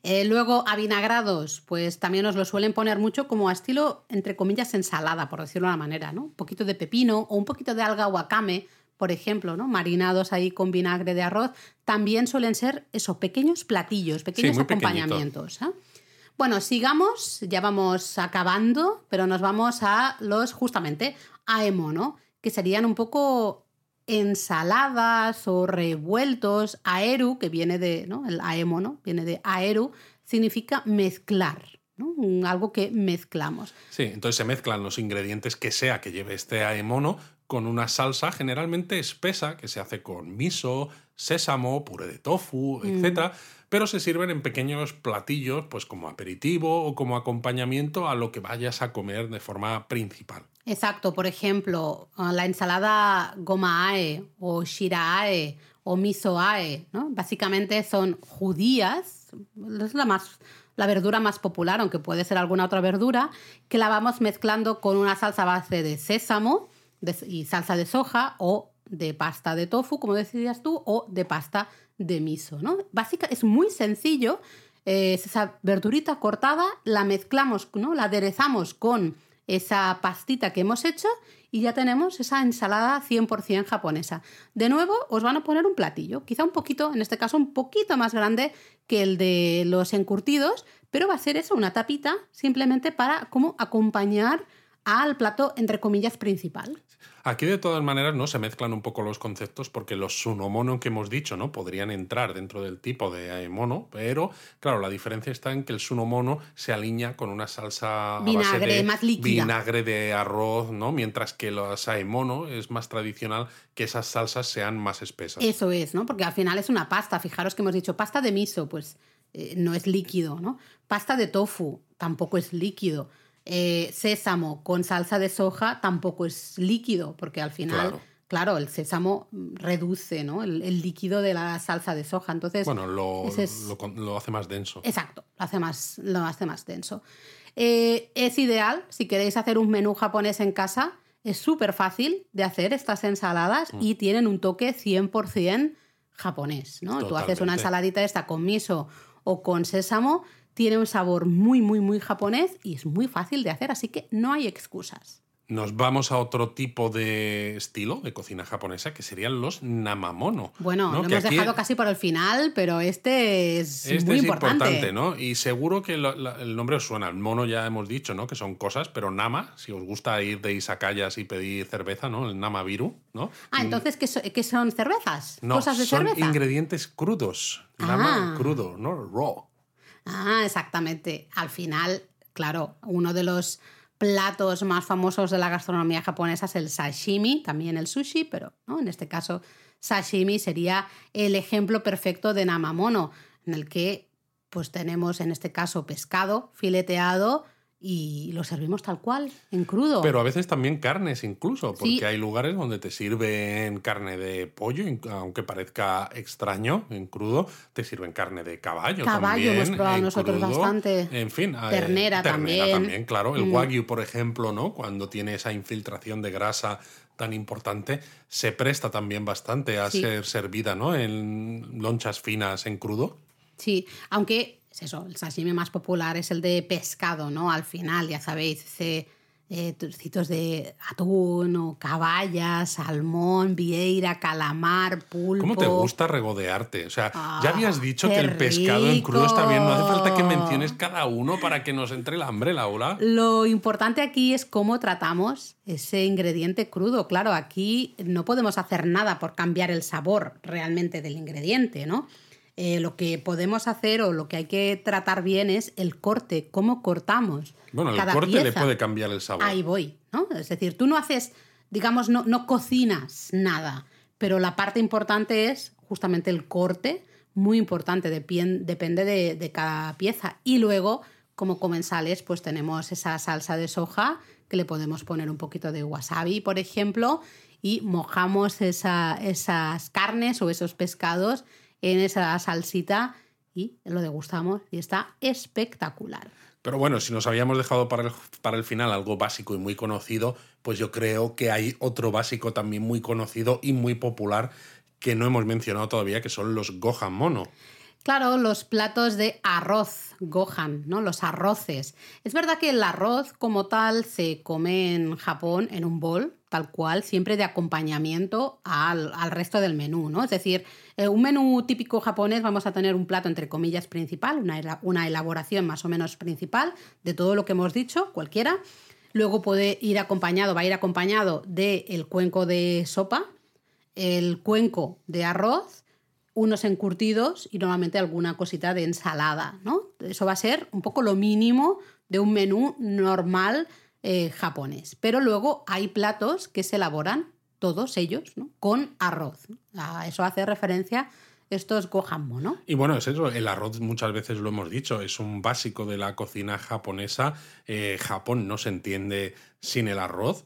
Eh, luego, avinagrados, pues también nos lo suelen poner mucho como a estilo, entre comillas, ensalada, por decirlo de una manera, ¿no? Un poquito de pepino o un poquito de alga wakame, por ejemplo, ¿no? Marinados ahí con vinagre de arroz, también suelen ser esos pequeños platillos, pequeños acompañamientos. ¿eh? Bueno, sigamos, ya vamos acabando, pero nos vamos a los justamente aemono, que serían un poco ensaladas o revueltos. Aeru, que viene de, ¿no? El aemono, viene de aeru, significa mezclar. ¿no? Algo que mezclamos. Sí, entonces se mezclan los ingredientes que sea que lleve este aemono con una salsa generalmente espesa que se hace con miso, sésamo, puré de tofu, mm. Pero se sirven en pequeños platillos, pues como aperitivo o como acompañamiento a lo que vayas a comer de forma principal. Exacto, por ejemplo, ah, la ensalada gomaae o shiraae o misoae, ¿no? Básicamente son judías, es la más la verdura más popular, aunque puede ser alguna otra verdura, que la vamos mezclando con una salsa base de sésamo y salsa de soja o de pasta de tofu, como decías tú, o de pasta de miso, ¿no? Básica, es muy sencillo, es esa verdurita cortada, la mezclamos, ¿no? La aderezamos con esa pastita que hemos hecho y ya tenemos esa ensalada 100% japonesa. De nuevo, os van a poner un platillo, quizá un poquito, en este caso un poquito más grande que el de los encurtidos, pero va a ser eso, una tapita, simplemente para como acompañar al plato, entre comillas, principal. Aquí de todas maneras no se mezclan un poco los conceptos porque los sunomono que hemos dicho, ¿no? Podrían entrar dentro del tipo de mono, pero claro, la diferencia está en que el sunomono se alinea con una salsa vinagre de más líquida. vinagre de arroz, ¿no? Mientras que los saemono es más tradicional que esas salsas sean más espesas. Eso es, ¿no? Porque al final es una pasta. Fijaros que hemos dicho pasta de miso, pues eh, no es líquido, ¿no? Pasta de tofu tampoco es líquido. Eh, sésamo con salsa de soja tampoco es líquido, porque al final, claro, el sésamo reduce ¿no? el, líquido de la salsa de soja. Entonces, bueno, lo, lo, hace más denso. Exacto, lo hace más, lo hace más denso. Eh, es ideal si queréis hacer un menú japonés en casa. Es súper fácil de hacer estas ensaladas y mm. tienen un toque 100% japonés. ¿no? Tú haces una ensaladita esta con miso o con sésamo tiene un sabor muy, muy, muy japonés y es muy fácil de hacer, así que no hay excusas. Nos vamos a otro tipo de estilo de cocina japonesa que serían los namamono. Bueno, lo hemos dejado casi por el final, pero este es este muy es importante. ¿no? Y seguro que el nombre os suena. El mono ya hemos dicho, ¿no? Que son cosas, pero nama, si os gusta ir de isakayas y pedir cerveza, ¿no? El nama viru, ¿no? Ah, entonces, ¿qué, son cervezas? No, ¿Cosas de son cerveza? ingredientes crudos. Nama ah. crudo, ¿no? Raw. Ah, exactamente. Al final, claro, uno de los platos más famosos de la gastronomía japonesa es el sashimi, también el sushi, pero ¿no? en este caso sashimi sería el ejemplo perfecto de namamono, en el que pues tenemos en este caso pescado fileteado y lo servimos tal cual, en crudo. Pero a veces también carnes incluso, porque hay lugares donde te sirven carne de pollo, aunque parezca extraño en crudo, te sirven carne de caballo. Caballo también, hemos probado nosotros bastante. En fin, eh, ternera, ternera también. claro. El mm. wagyu, por ejemplo, ¿no? Cuando tiene esa infiltración de grasa tan importante, se presta también bastante a ser servida, ¿no? En lonchas finas en crudo. Sí, aunque es eso, el sashimi más popular es el de pescado, ¿no? Al final, ya sabéis, ese eh, trocitos de atún o caballa, salmón, vieira, calamar, pulpo. ¿Cómo te gusta regodearte? O sea, ya habías ah, dicho que el pescado en crudo está bien, no hace falta que menciones cada uno para que nos entre el hambre, Laura. Lo importante aquí es cómo tratamos ese ingrediente crudo. Claro, aquí no podemos hacer nada por cambiar el sabor realmente del ingrediente, ¿no? Eh, lo que podemos hacer o lo que hay que tratar bien es el corte, cómo cortamos. Bueno, el corte le puede cambiar el sabor. Ahí voy, ¿no? Es decir, tú no haces, digamos, no, no cocinas nada, pero la parte importante es justamente el corte, muy importante, depende de, de cada pieza. Y luego, como comensales, pues tenemos esa salsa de soja que le podemos poner un poquito de wasabi, por ejemplo, y mojamos esas carnes o esos pescados en esa salsita y lo degustamos y está espectacular. Pero bueno, si nos habíamos dejado para el, para el final algo básico y muy conocido, pues yo creo que hay otro básico también muy conocido y muy popular que no hemos mencionado todavía, que son los Gohan Mono. Claro, los platos de arroz, gohan, ¿no? Los arroces. Es verdad que el arroz como tal se come en Japón en un bol, tal cual, siempre de acompañamiento al, resto del menú, ¿no? Es decir, eh, un menú típico japonés vamos a tener un plato entre comillas principal, una, una elaboración más o menos principal de todo lo que hemos dicho, cualquiera. Luego puede ir acompañado, va a ir acompañado del el cuenco de sopa, el cuenco de arroz unos encurtidos y normalmente alguna cosita de ensalada, ¿no? Eso va a ser un poco lo mínimo de un menú normal eh, japonés. Pero luego hay platos que se elaboran, todos ellos, ¿no? con arroz. A eso hace referencia estos gohanmo, ¿no? Y bueno, es eso, el arroz muchas veces lo hemos dicho, es un básico de la cocina japonesa. Eh, Japón no se entiende sin el arroz.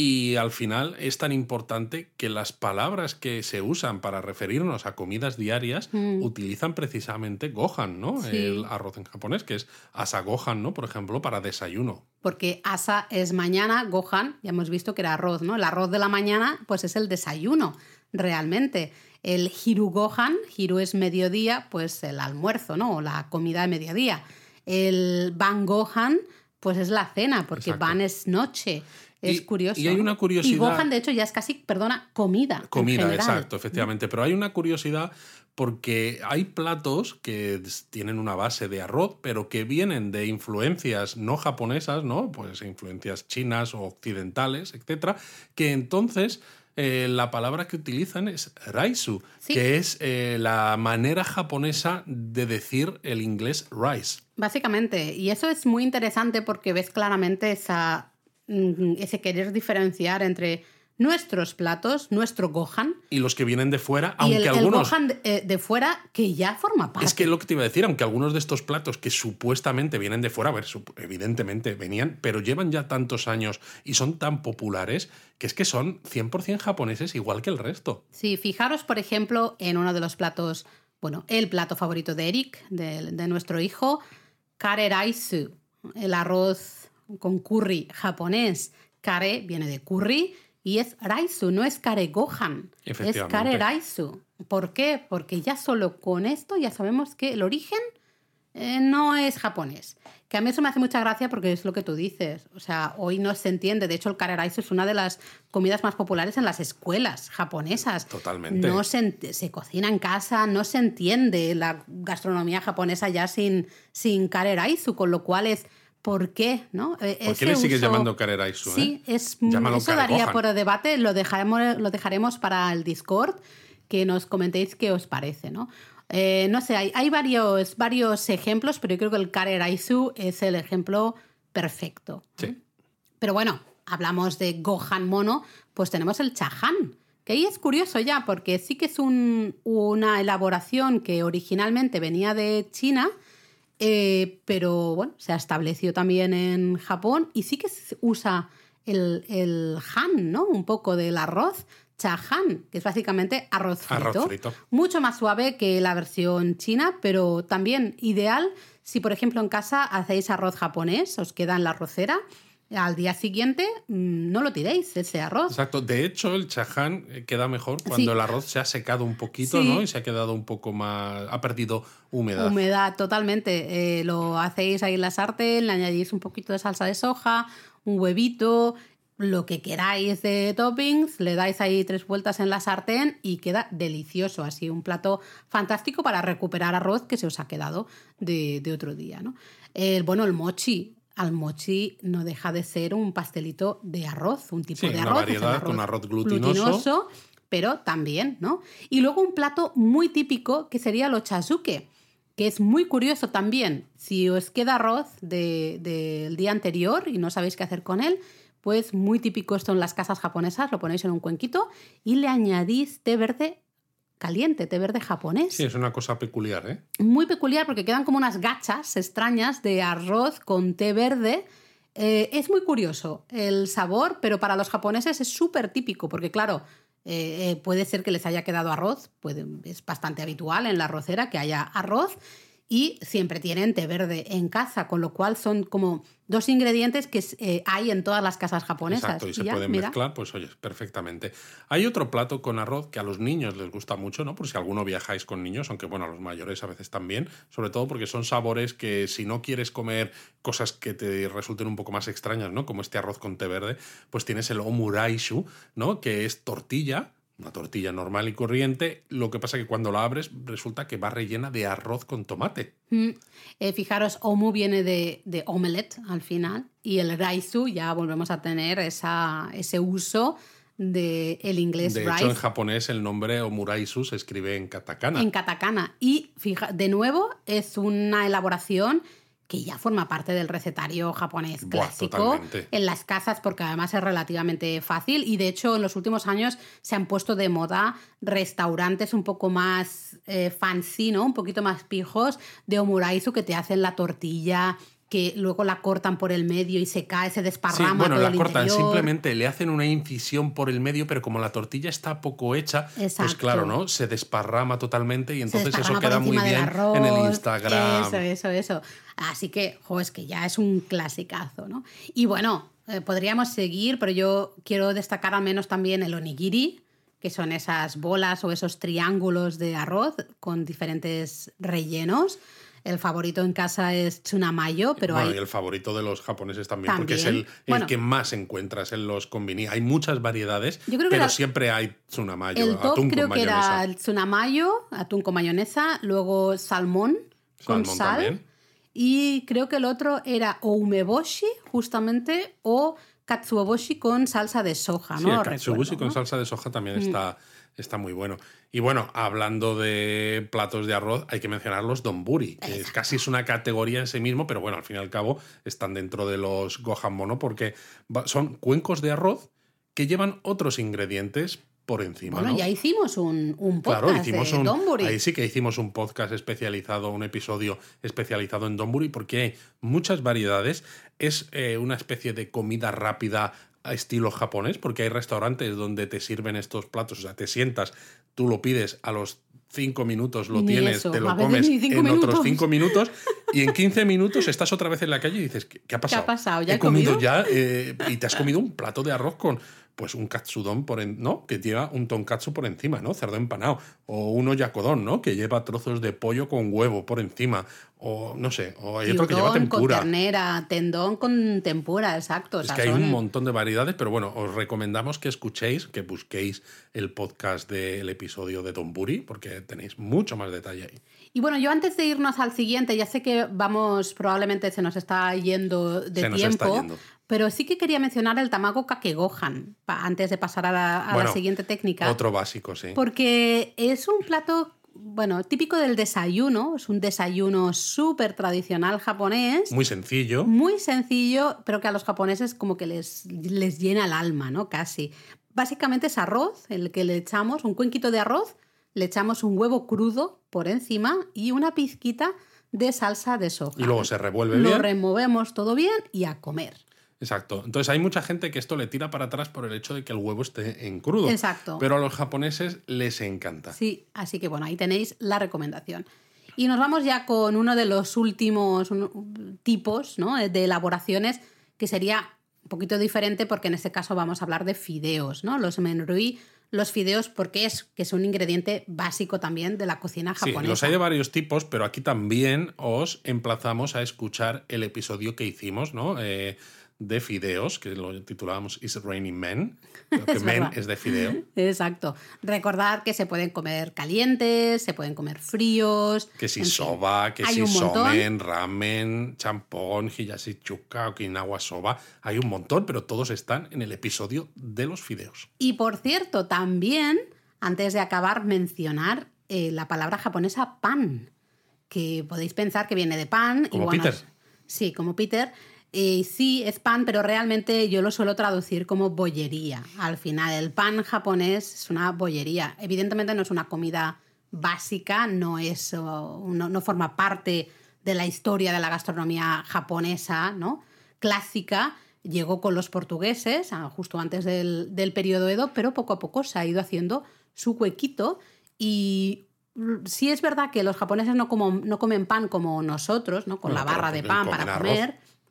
Y al final es tan importante que las palabras que se usan para referirnos a comidas diarias mm. utilizan precisamente gohan, ¿no? El arroz en japonés, que es asa gohan, ¿no? Por ejemplo, para desayuno. Porque asa es mañana, gohan, ya hemos visto que era arroz, ¿no? El arroz de la mañana, pues es el desayuno, realmente. El hiru gohan, hiru es mediodía, pues el almuerzo, ¿no? O la comida de mediodía. El ban gohan, pues es la cena, porque Exacto. ban es noche. Es Y- curioso. y hay una curiosidad- Y Gohan, de hecho, ya es casi, perdona, comida. Comida, exacto, efectivamente. Pero hay una curiosidad porque hay platos que tienen una base de arroz, pero que vienen de influencias no japonesas, ¿no? Pues influencias chinas o occidentales, etcétera, que entonces eh, la palabra que utilizan es raisu, Sí. que es eh, la manera japonesa de decir el inglés rice. Básicamente, y eso es muy interesante porque ves claramente esa, mm, ese querer diferenciar entre nuestros platos, nuestro Gohan, Y los que vienen de fuera, aunque el, el algunos... Gohan de, eh, de fuera que ya forma parte. Es que lo que te iba a decir, aunque algunos de estos platos que supuestamente vienen de fuera, a ver, evidentemente venían, pero llevan ya tantos años y son tan populares que es que son 100% japoneses igual que el resto. Sí, fijaros, por ejemplo, en uno de los platos, bueno, el plato favorito de Eric, de, de nuestro hijo, kare raisu, el arroz con curry japonés. Kare viene de curry y es raisu, no es kare gohan, es kare raisu. ¿Por qué? Porque ya solo con esto ya sabemos que el origen eh, no es japonés. Que a mí eso me hace mucha gracia porque es lo que tú dices. O sea, hoy no se entiende. De hecho, el kararaisu es una de las comidas más populares en las escuelas japonesas. Totalmente. No se, se cocina en casa, no se entiende la gastronomía japonesa ya sin, sin kararaisu, con lo cual es... ¿Por qué? ¿no? Eh, ¿Por qué ese le sigues uso- llamando kareraisu? Sí, eh? es, Llámalo eso daría por debate, lo dejaremos, lo dejaremos para el Discord, que nos comentéis qué os parece, ¿no? Eh, no sé, hay, hay varios, varios ejemplos, pero yo creo que el Kareraisu es el ejemplo perfecto. Sí. Pero bueno, hablamos de Gohan mono, pues tenemos el Chahan, que ahí es curioso ya, porque sí que es un- una elaboración que originalmente venía de China, eh, pero bueno, se ha establecido también en Japón y sí que se usa el, el han, ¿no? Un poco del arroz. Chahan, que es básicamente arroz frito. Arroz frito. Mucho más suave que la versión china, pero también ideal si, por ejemplo, en casa hacéis arroz japonés, os queda en la arrocera, al día siguiente mm, no lo tiréis, ese arroz. Exacto. De hecho, el chaján eh, queda mejor cuando Sí. el arroz se ha secado un poquito, Sí. ¿no? Y se ha quedado un poco más. ha perdido humedad. Humedad, totalmente. Eh, lo hacéis ahí en la sartén, le añadís un poquito de salsa de soja, un huevito, lo que queráis de toppings, le dais ahí tres vueltas en la sartén y queda delicioso. Así un plato fantástico para recuperar arroz que se os ha quedado de, de otro día. ¿no? El, bueno, el mochi. Al mochi no deja de ser un pastelito de arroz, un tipo Sí, de una arroz. el variedad con arroz glutinoso. pero también, ¿no? Y luego un plato muy típico que sería el ochazuke, que es muy curioso también. Si os queda arroz de- del día anterior y no sabéis qué hacer con él, pues muy típico esto en las casas japonesas, lo ponéis en un cuenquito y le añadís té verde caliente, té verde japonés. Sí, es una cosa peculiar, ¿eh? Muy peculiar porque quedan como unas gachas extrañas de arroz con té verde. Eh, es muy curioso el sabor, pero para los japoneses es súper típico porque, claro, eh, eh, puede ser que les haya quedado arroz, puede- es bastante habitual en la arrocera que haya arroz y siempre tienen té verde en casa, con lo cual son como dos ingredientes que eh, hay en todas las casas japonesas. Exacto, y se ya, pueden mira, mezclar, pues oye, perfectamente. Hay otro plato con arroz que a los niños les gusta mucho, ¿no? Por si alguno viajáis con niños, aunque bueno, a los mayores a veces también, sobre todo porque son sabores que si no quieres comer cosas que te resulten un poco más extrañas, ¿no? Como este arroz con té verde, pues tienes el omuraishu, ¿no? Que es tortilla, una tortilla normal y corriente, lo que pasa que cuando la abres resulta que va rellena de arroz con tomate. Mm, eh, fijaros, omu viene de, de omelette al final y el raisu ya volvemos a tener esa, ese uso del el inglés De rice hecho, en japonés el nombre omuraisu se escribe en katakana. en katakana. Y fija, de nuevo, es una elaboración que ya forma parte del recetario japonés clásico en las casas porque además es relativamente fácil y de hecho en los últimos años se han puesto de moda restaurantes un poco más eh, fancy, ¿no? Un poquito más pijos de omuraisu que te hacen la tortilla que luego la cortan por el medio y se cae, se Sí, desparrama bueno, todo la el cortan, interior. simplemente le hacen una incisión por el medio, pero como la tortilla está poco hecha, pues Exacto. claro, ¿no? Se desparrama totalmente y entonces eso queda muy bien arroz. en el Instagram. Eso, eso, eso. Así que, jo, es que ya es un clasicazo, ¿no? Y bueno, eh, podríamos seguir, pero yo quiero destacar al menos también el onigiri, que son esas bolas o esos triángulos de arroz con diferentes rellenos. El favorito en casa es Tsunamayo, pero bueno, hay... y el favorito de los japoneses también, porque es el, el Bueno. que más encuentras en los konbini. Hay muchas variedades, Yo creo que pero la- siempre hay tsunamayo, El top atún creo con que era mayonesa. el Tsunamayo, atún con mayonesa, luego salmón con sal. también. Y creo que el otro era o umeboshi, justamente, o katsuoboshi con salsa de soja, Sí, ¿no? el recuerdo, con. Mm. salsa de soja también está, está muy bueno. Y bueno, hablando de platos de arroz, hay que mencionar los donburi, que es, casi es una categoría en sí mismo, pero bueno, al fin y al cabo están dentro de los gohan mono porque son cuencos de arroz que llevan otros ingredientes por encima. Bueno, ¿no? ya hicimos un, un podcast Claro, hicimos de un, ahí sí que hicimos un podcast especializado, un episodio especializado en donburi, porque hay muchas variedades. Es eh, una especie de comida rápida a estilo japonés, porque hay restaurantes donde te sirven estos platos, o sea, te sientas, tú lo pides a los cinco minutos, lo Ni tienes, eso, te lo comes en otros cinco minutos y en 15 minutos estás otra vez en la calle y dices, ¿qué, qué ha pasado? pasado? ¿Ya he he comido comido? ya eh, y te has comido un plato de arroz con pues un katsudon por en- ¿no? que lleva un tonkatsu por encima, ¿no? Cerdo empanado o un oyakodon, ¿no? que lleva trozos de pollo con huevo por encima o no sé, o hay otro que lleva Gyudon con tempura. ternera, tendón con tempura, exacto. o Es sea, que hay son- un montón de variedades, pero bueno, os recomendamos que escuchéis, que busquéis el podcast del episodio de Donburi, porque tenéis mucho más detalle ahí. Y bueno, yo antes de irnos al siguiente, ya sé que vamos, probablemente se nos está yendo de Se nos tiempo, está yendo. Pero sí que quería mencionar el tamago kakegohan, antes de pasar a la, a la Bueno, siguiente técnica. Otro básico, sí. Porque es un plato, bueno, típico del desayuno, es un desayuno súper tradicional japonés, Muy sencillo. muy sencillo, pero que a los japoneses como que les, les llena el alma, ¿no? Casi. Básicamente es arroz, el que le echamos, un cuenquito de arroz, le echamos un huevo crudo por encima y una pizquita de salsa de soja. Y luego se revuelve Lo bien. removemos todo bien y a comer. Exacto. Entonces hay mucha gente que esto le tira para atrás por el hecho de que el huevo esté en crudo. Exacto. Pero a los japoneses les encanta. Sí, así que bueno, ahí tenéis la recomendación. Y nos vamos ya con uno de los últimos tipos ¿no? de elaboraciones que sería un poquito diferente porque en este caso vamos a hablar de fideos, ¿no? Los menrui, los fideos porque es que es un ingrediente básico también de la cocina Sí, japonesa. los hay de varios tipos, pero aquí también os emplazamos a escuchar el episodio que hicimos, ¿no? Eh, de fideos, que lo titulábamos Is Raining Men? Creo que Es men verdad. es de fideo. Exacto. Recordad que se pueden comer calientes, se pueden comer fríos. Que si soba, que si somen, ramen, champón, hiyashi chuka, okinawa soba. Hay un montón, pero todos están en el episodio de los fideos. Y por cierto, también, antes de acabar, mencionar eh, la palabra japonesa pan, que podéis pensar que viene de pan. Como y bueno, Peter. sí, como Peter. Eh, sí, es pan, pero realmente yo lo suelo traducir como bollería. Al final, el pan japonés es una bollería. Evidentemente no es una comida básica, no, es, no, no forma parte de la historia de la gastronomía japonesa, ¿no? Clásica, llegó con los portugueses, ah, justo antes del, del periodo Edo, pero poco a poco se ha ido haciendo su huequito y sí es verdad que los japoneses no, como, no comen pan como nosotros, ¿no? con la barra de pan para arroz.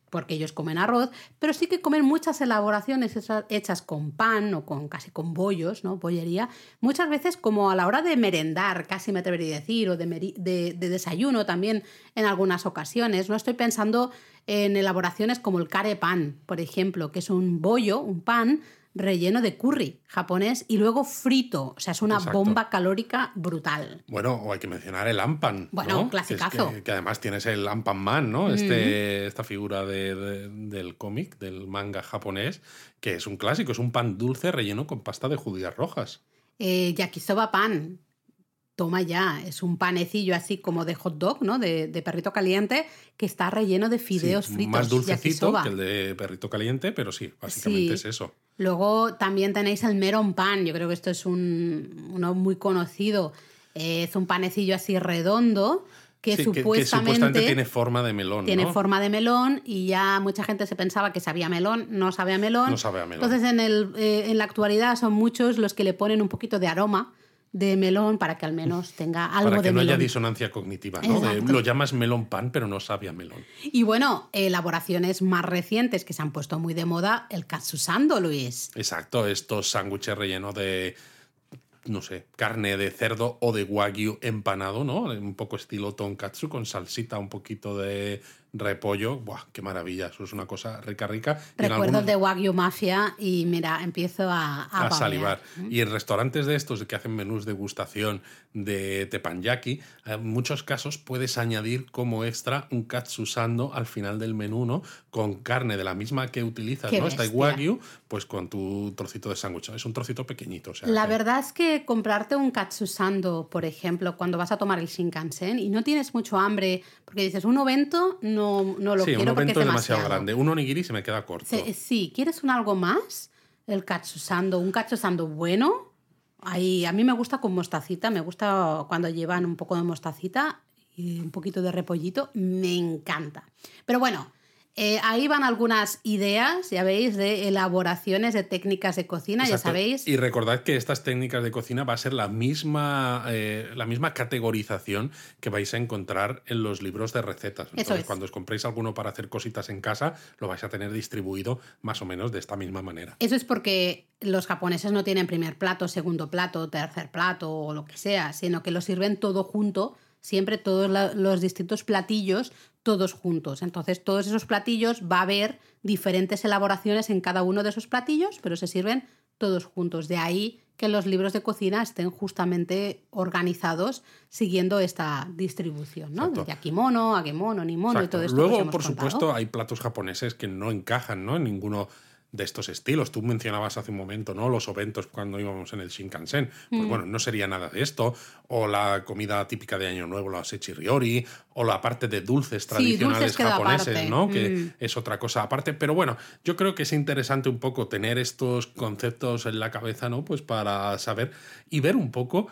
Porque ellos comen arroz, pero sí que comen muchas elaboraciones hechas- con pan o con casi con bollos, ¿no? Bollería, muchas veces como a la hora de merendar, casi me atrevería a decir, o de, de- de desayuno también en algunas ocasiones. No estoy pensando en elaboraciones como el kare pan, por ejemplo, que es un bollo, un pan relleno de curry japonés y luego frito, o sea, es una Exacto. bomba calórica brutal. Bueno, o hay que mencionar el Ampan. Bueno, ¿no? Clasicazo. Que, que además tienes el Ampan Man, ¿no? Este, esta figura de- de- del cómic, del manga japonés, que es un clásico, es un pan dulce relleno con pasta de judías rojas. Eh, yakisoba pan. Toma ya, es un panecillo así como de hot dog, ¿no? De, de perrito caliente, que está relleno de fideos Sí, fritos. Más dulcecito yakisoba. que el de perrito caliente, pero sí, básicamente Sí. es eso. Luego también tenéis el meron pan, yo creo que esto es un, uno muy conocido. Eh, es un panecillo así redondo que, Sí, supuestamente, tiene forma de melón. tiene ¿no? forma de melón y ya mucha gente se pensaba que sabía melón, no sabe a melón. No sabe a melón. Entonces en, el, eh, en la actualidad son muchos los que le ponen un poquito de aroma de melón para que al menos tenga algo Para que de no haya disonancia cognitiva, ¿no? De- lo llamas melón pan, pero no sabe a melón. Y bueno, elaboraciones más recientes que se han puesto muy de moda, el katsusando, Luis. Exacto, estos sándwiches rellenos de no sé, carne de cerdo o de wagyu empanado, ¿no? Un poco estilo tonkatsu con salsita, un poquito de repollo. ¡Buah, qué maravilla! Eso es una cosa rica, rica. Recuerdo de Wagyu Mafia y mira, empiezo a, a, salivar. Y en restaurantes de estos que hacen menús de gustación de teppanyaki, en muchos casos puedes añadir como extra un katsusando al final del menú, ¿no? Con carne de la misma que utilizas, ¿no? Esta Wagyu, pues con tu trocito de sándwich. Es un trocito pequeñito. la verdad es que comprarte un katsusando, por ejemplo, cuando vas a tomar el Shinkansen y no tienes mucho hambre, porque dices, un ovento no, no lo quiero porque es demasiado. grande. Un onigiri se me queda corto. Sí, ¿quieres un algo más? El katsusando, un katsusando bueno. Ahí, a mí me gusta con mostacita, me gusta cuando llevan un poco de mostacita y un poquito de repollito, me encanta. Pero bueno, eh, ahí van algunas ideas, ya veis, de elaboraciones de técnicas de cocina, ya sabéis. Y recordad que estas técnicas de cocina va a ser la misma, eh, la misma categorización que vais a encontrar en los libros de recetas. Entonces, cuando os compréis alguno para hacer cositas en casa, lo vais a tener distribuido más o menos de esta misma manera. Eso es porque los japoneses no tienen primer plato, segundo plato, tercer plato o lo que sea, sino que lo sirven todo junto siempre todos los distintos platillos todos juntos. Entonces, todos esos platillos va a haber diferentes elaboraciones en cada uno de esos platillos, pero se sirven todos juntos. De ahí que los libros de cocina estén justamente organizados siguiendo esta distribución, ¿no? Desde akimono, agemono, nimono y todo esto. Luego, por supuesto, hay platos japoneses que no encajan, ¿no? En ninguno de estos estilos. Tú mencionabas hace un momento, ¿no? Los oventos cuando íbamos en el Shinkansen. Pues mm. bueno, no sería nada de esto. O la comida típica de Año Nuevo, la sechiriori, o la parte de dulces tradicionales japoneses, ¿no? Que mm. es otra cosa aparte. Pero bueno, yo creo que es interesante un poco tener estos conceptos en la cabeza, ¿no? Pues para saber y ver un poco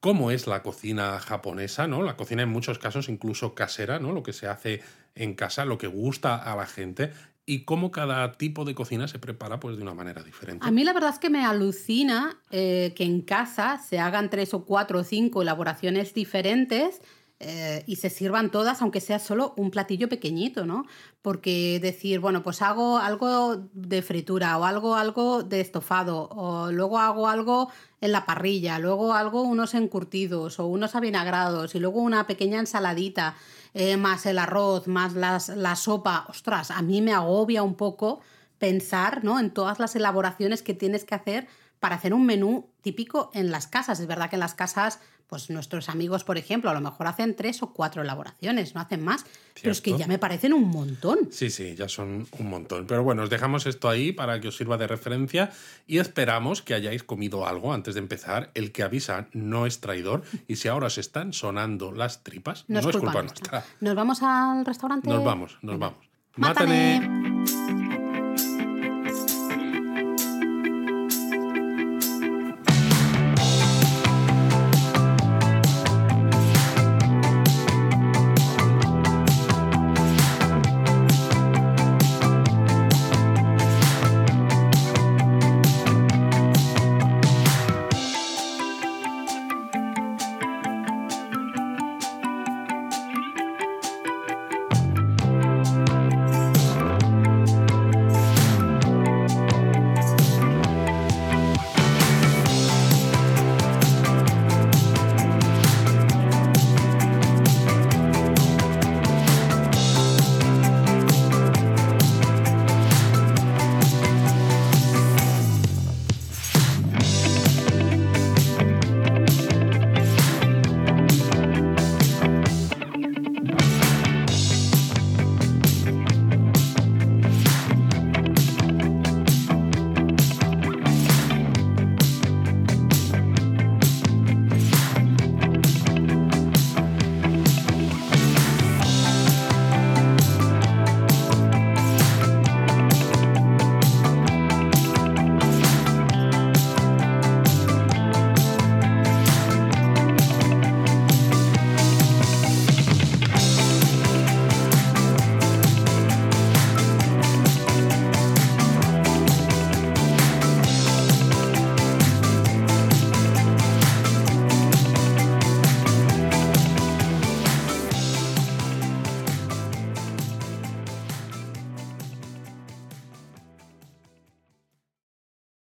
cómo es la cocina japonesa, ¿no? La cocina en muchos casos incluso casera, ¿no? Lo que se hace en casa, lo que gusta a la gente y cómo cada tipo de cocina se prepara pues, de una manera diferente. A mí la verdad es que me alucina eh, que en casa se hagan tres o cuatro o cinco elaboraciones diferentes eh, y se sirvan todas, aunque sea solo un platillo pequeñito, ¿no? Porque decir, bueno, pues hago algo de fritura o algo, algo de estofado, o luego hago algo en la parrilla, luego algo unos encurtidos o unos avinagrados y luego una pequeña ensaladita. Eh, más el arroz, más las, la sopa, ostras, a mí me agobia un poco pensar ¿no? en todas las elaboraciones que tienes que hacer para hacer un menú típico en las casas. Es verdad que en las casas, pues nuestros amigos, por ejemplo, a lo mejor hacen tres o cuatro elaboraciones, no hacen más, pero es que ya me parecen un montón. Sí, sí, ya son un montón. Pero bueno, os dejamos esto ahí para que os sirva de referencia y esperamos que hayáis comido algo antes de empezar. El que avisa no es traidor y si ahora os están sonando las tripas, no, es culpa nuestra. ¿Nos vamos al restaurante? Nos vamos, nos vamos. ¡Mátane!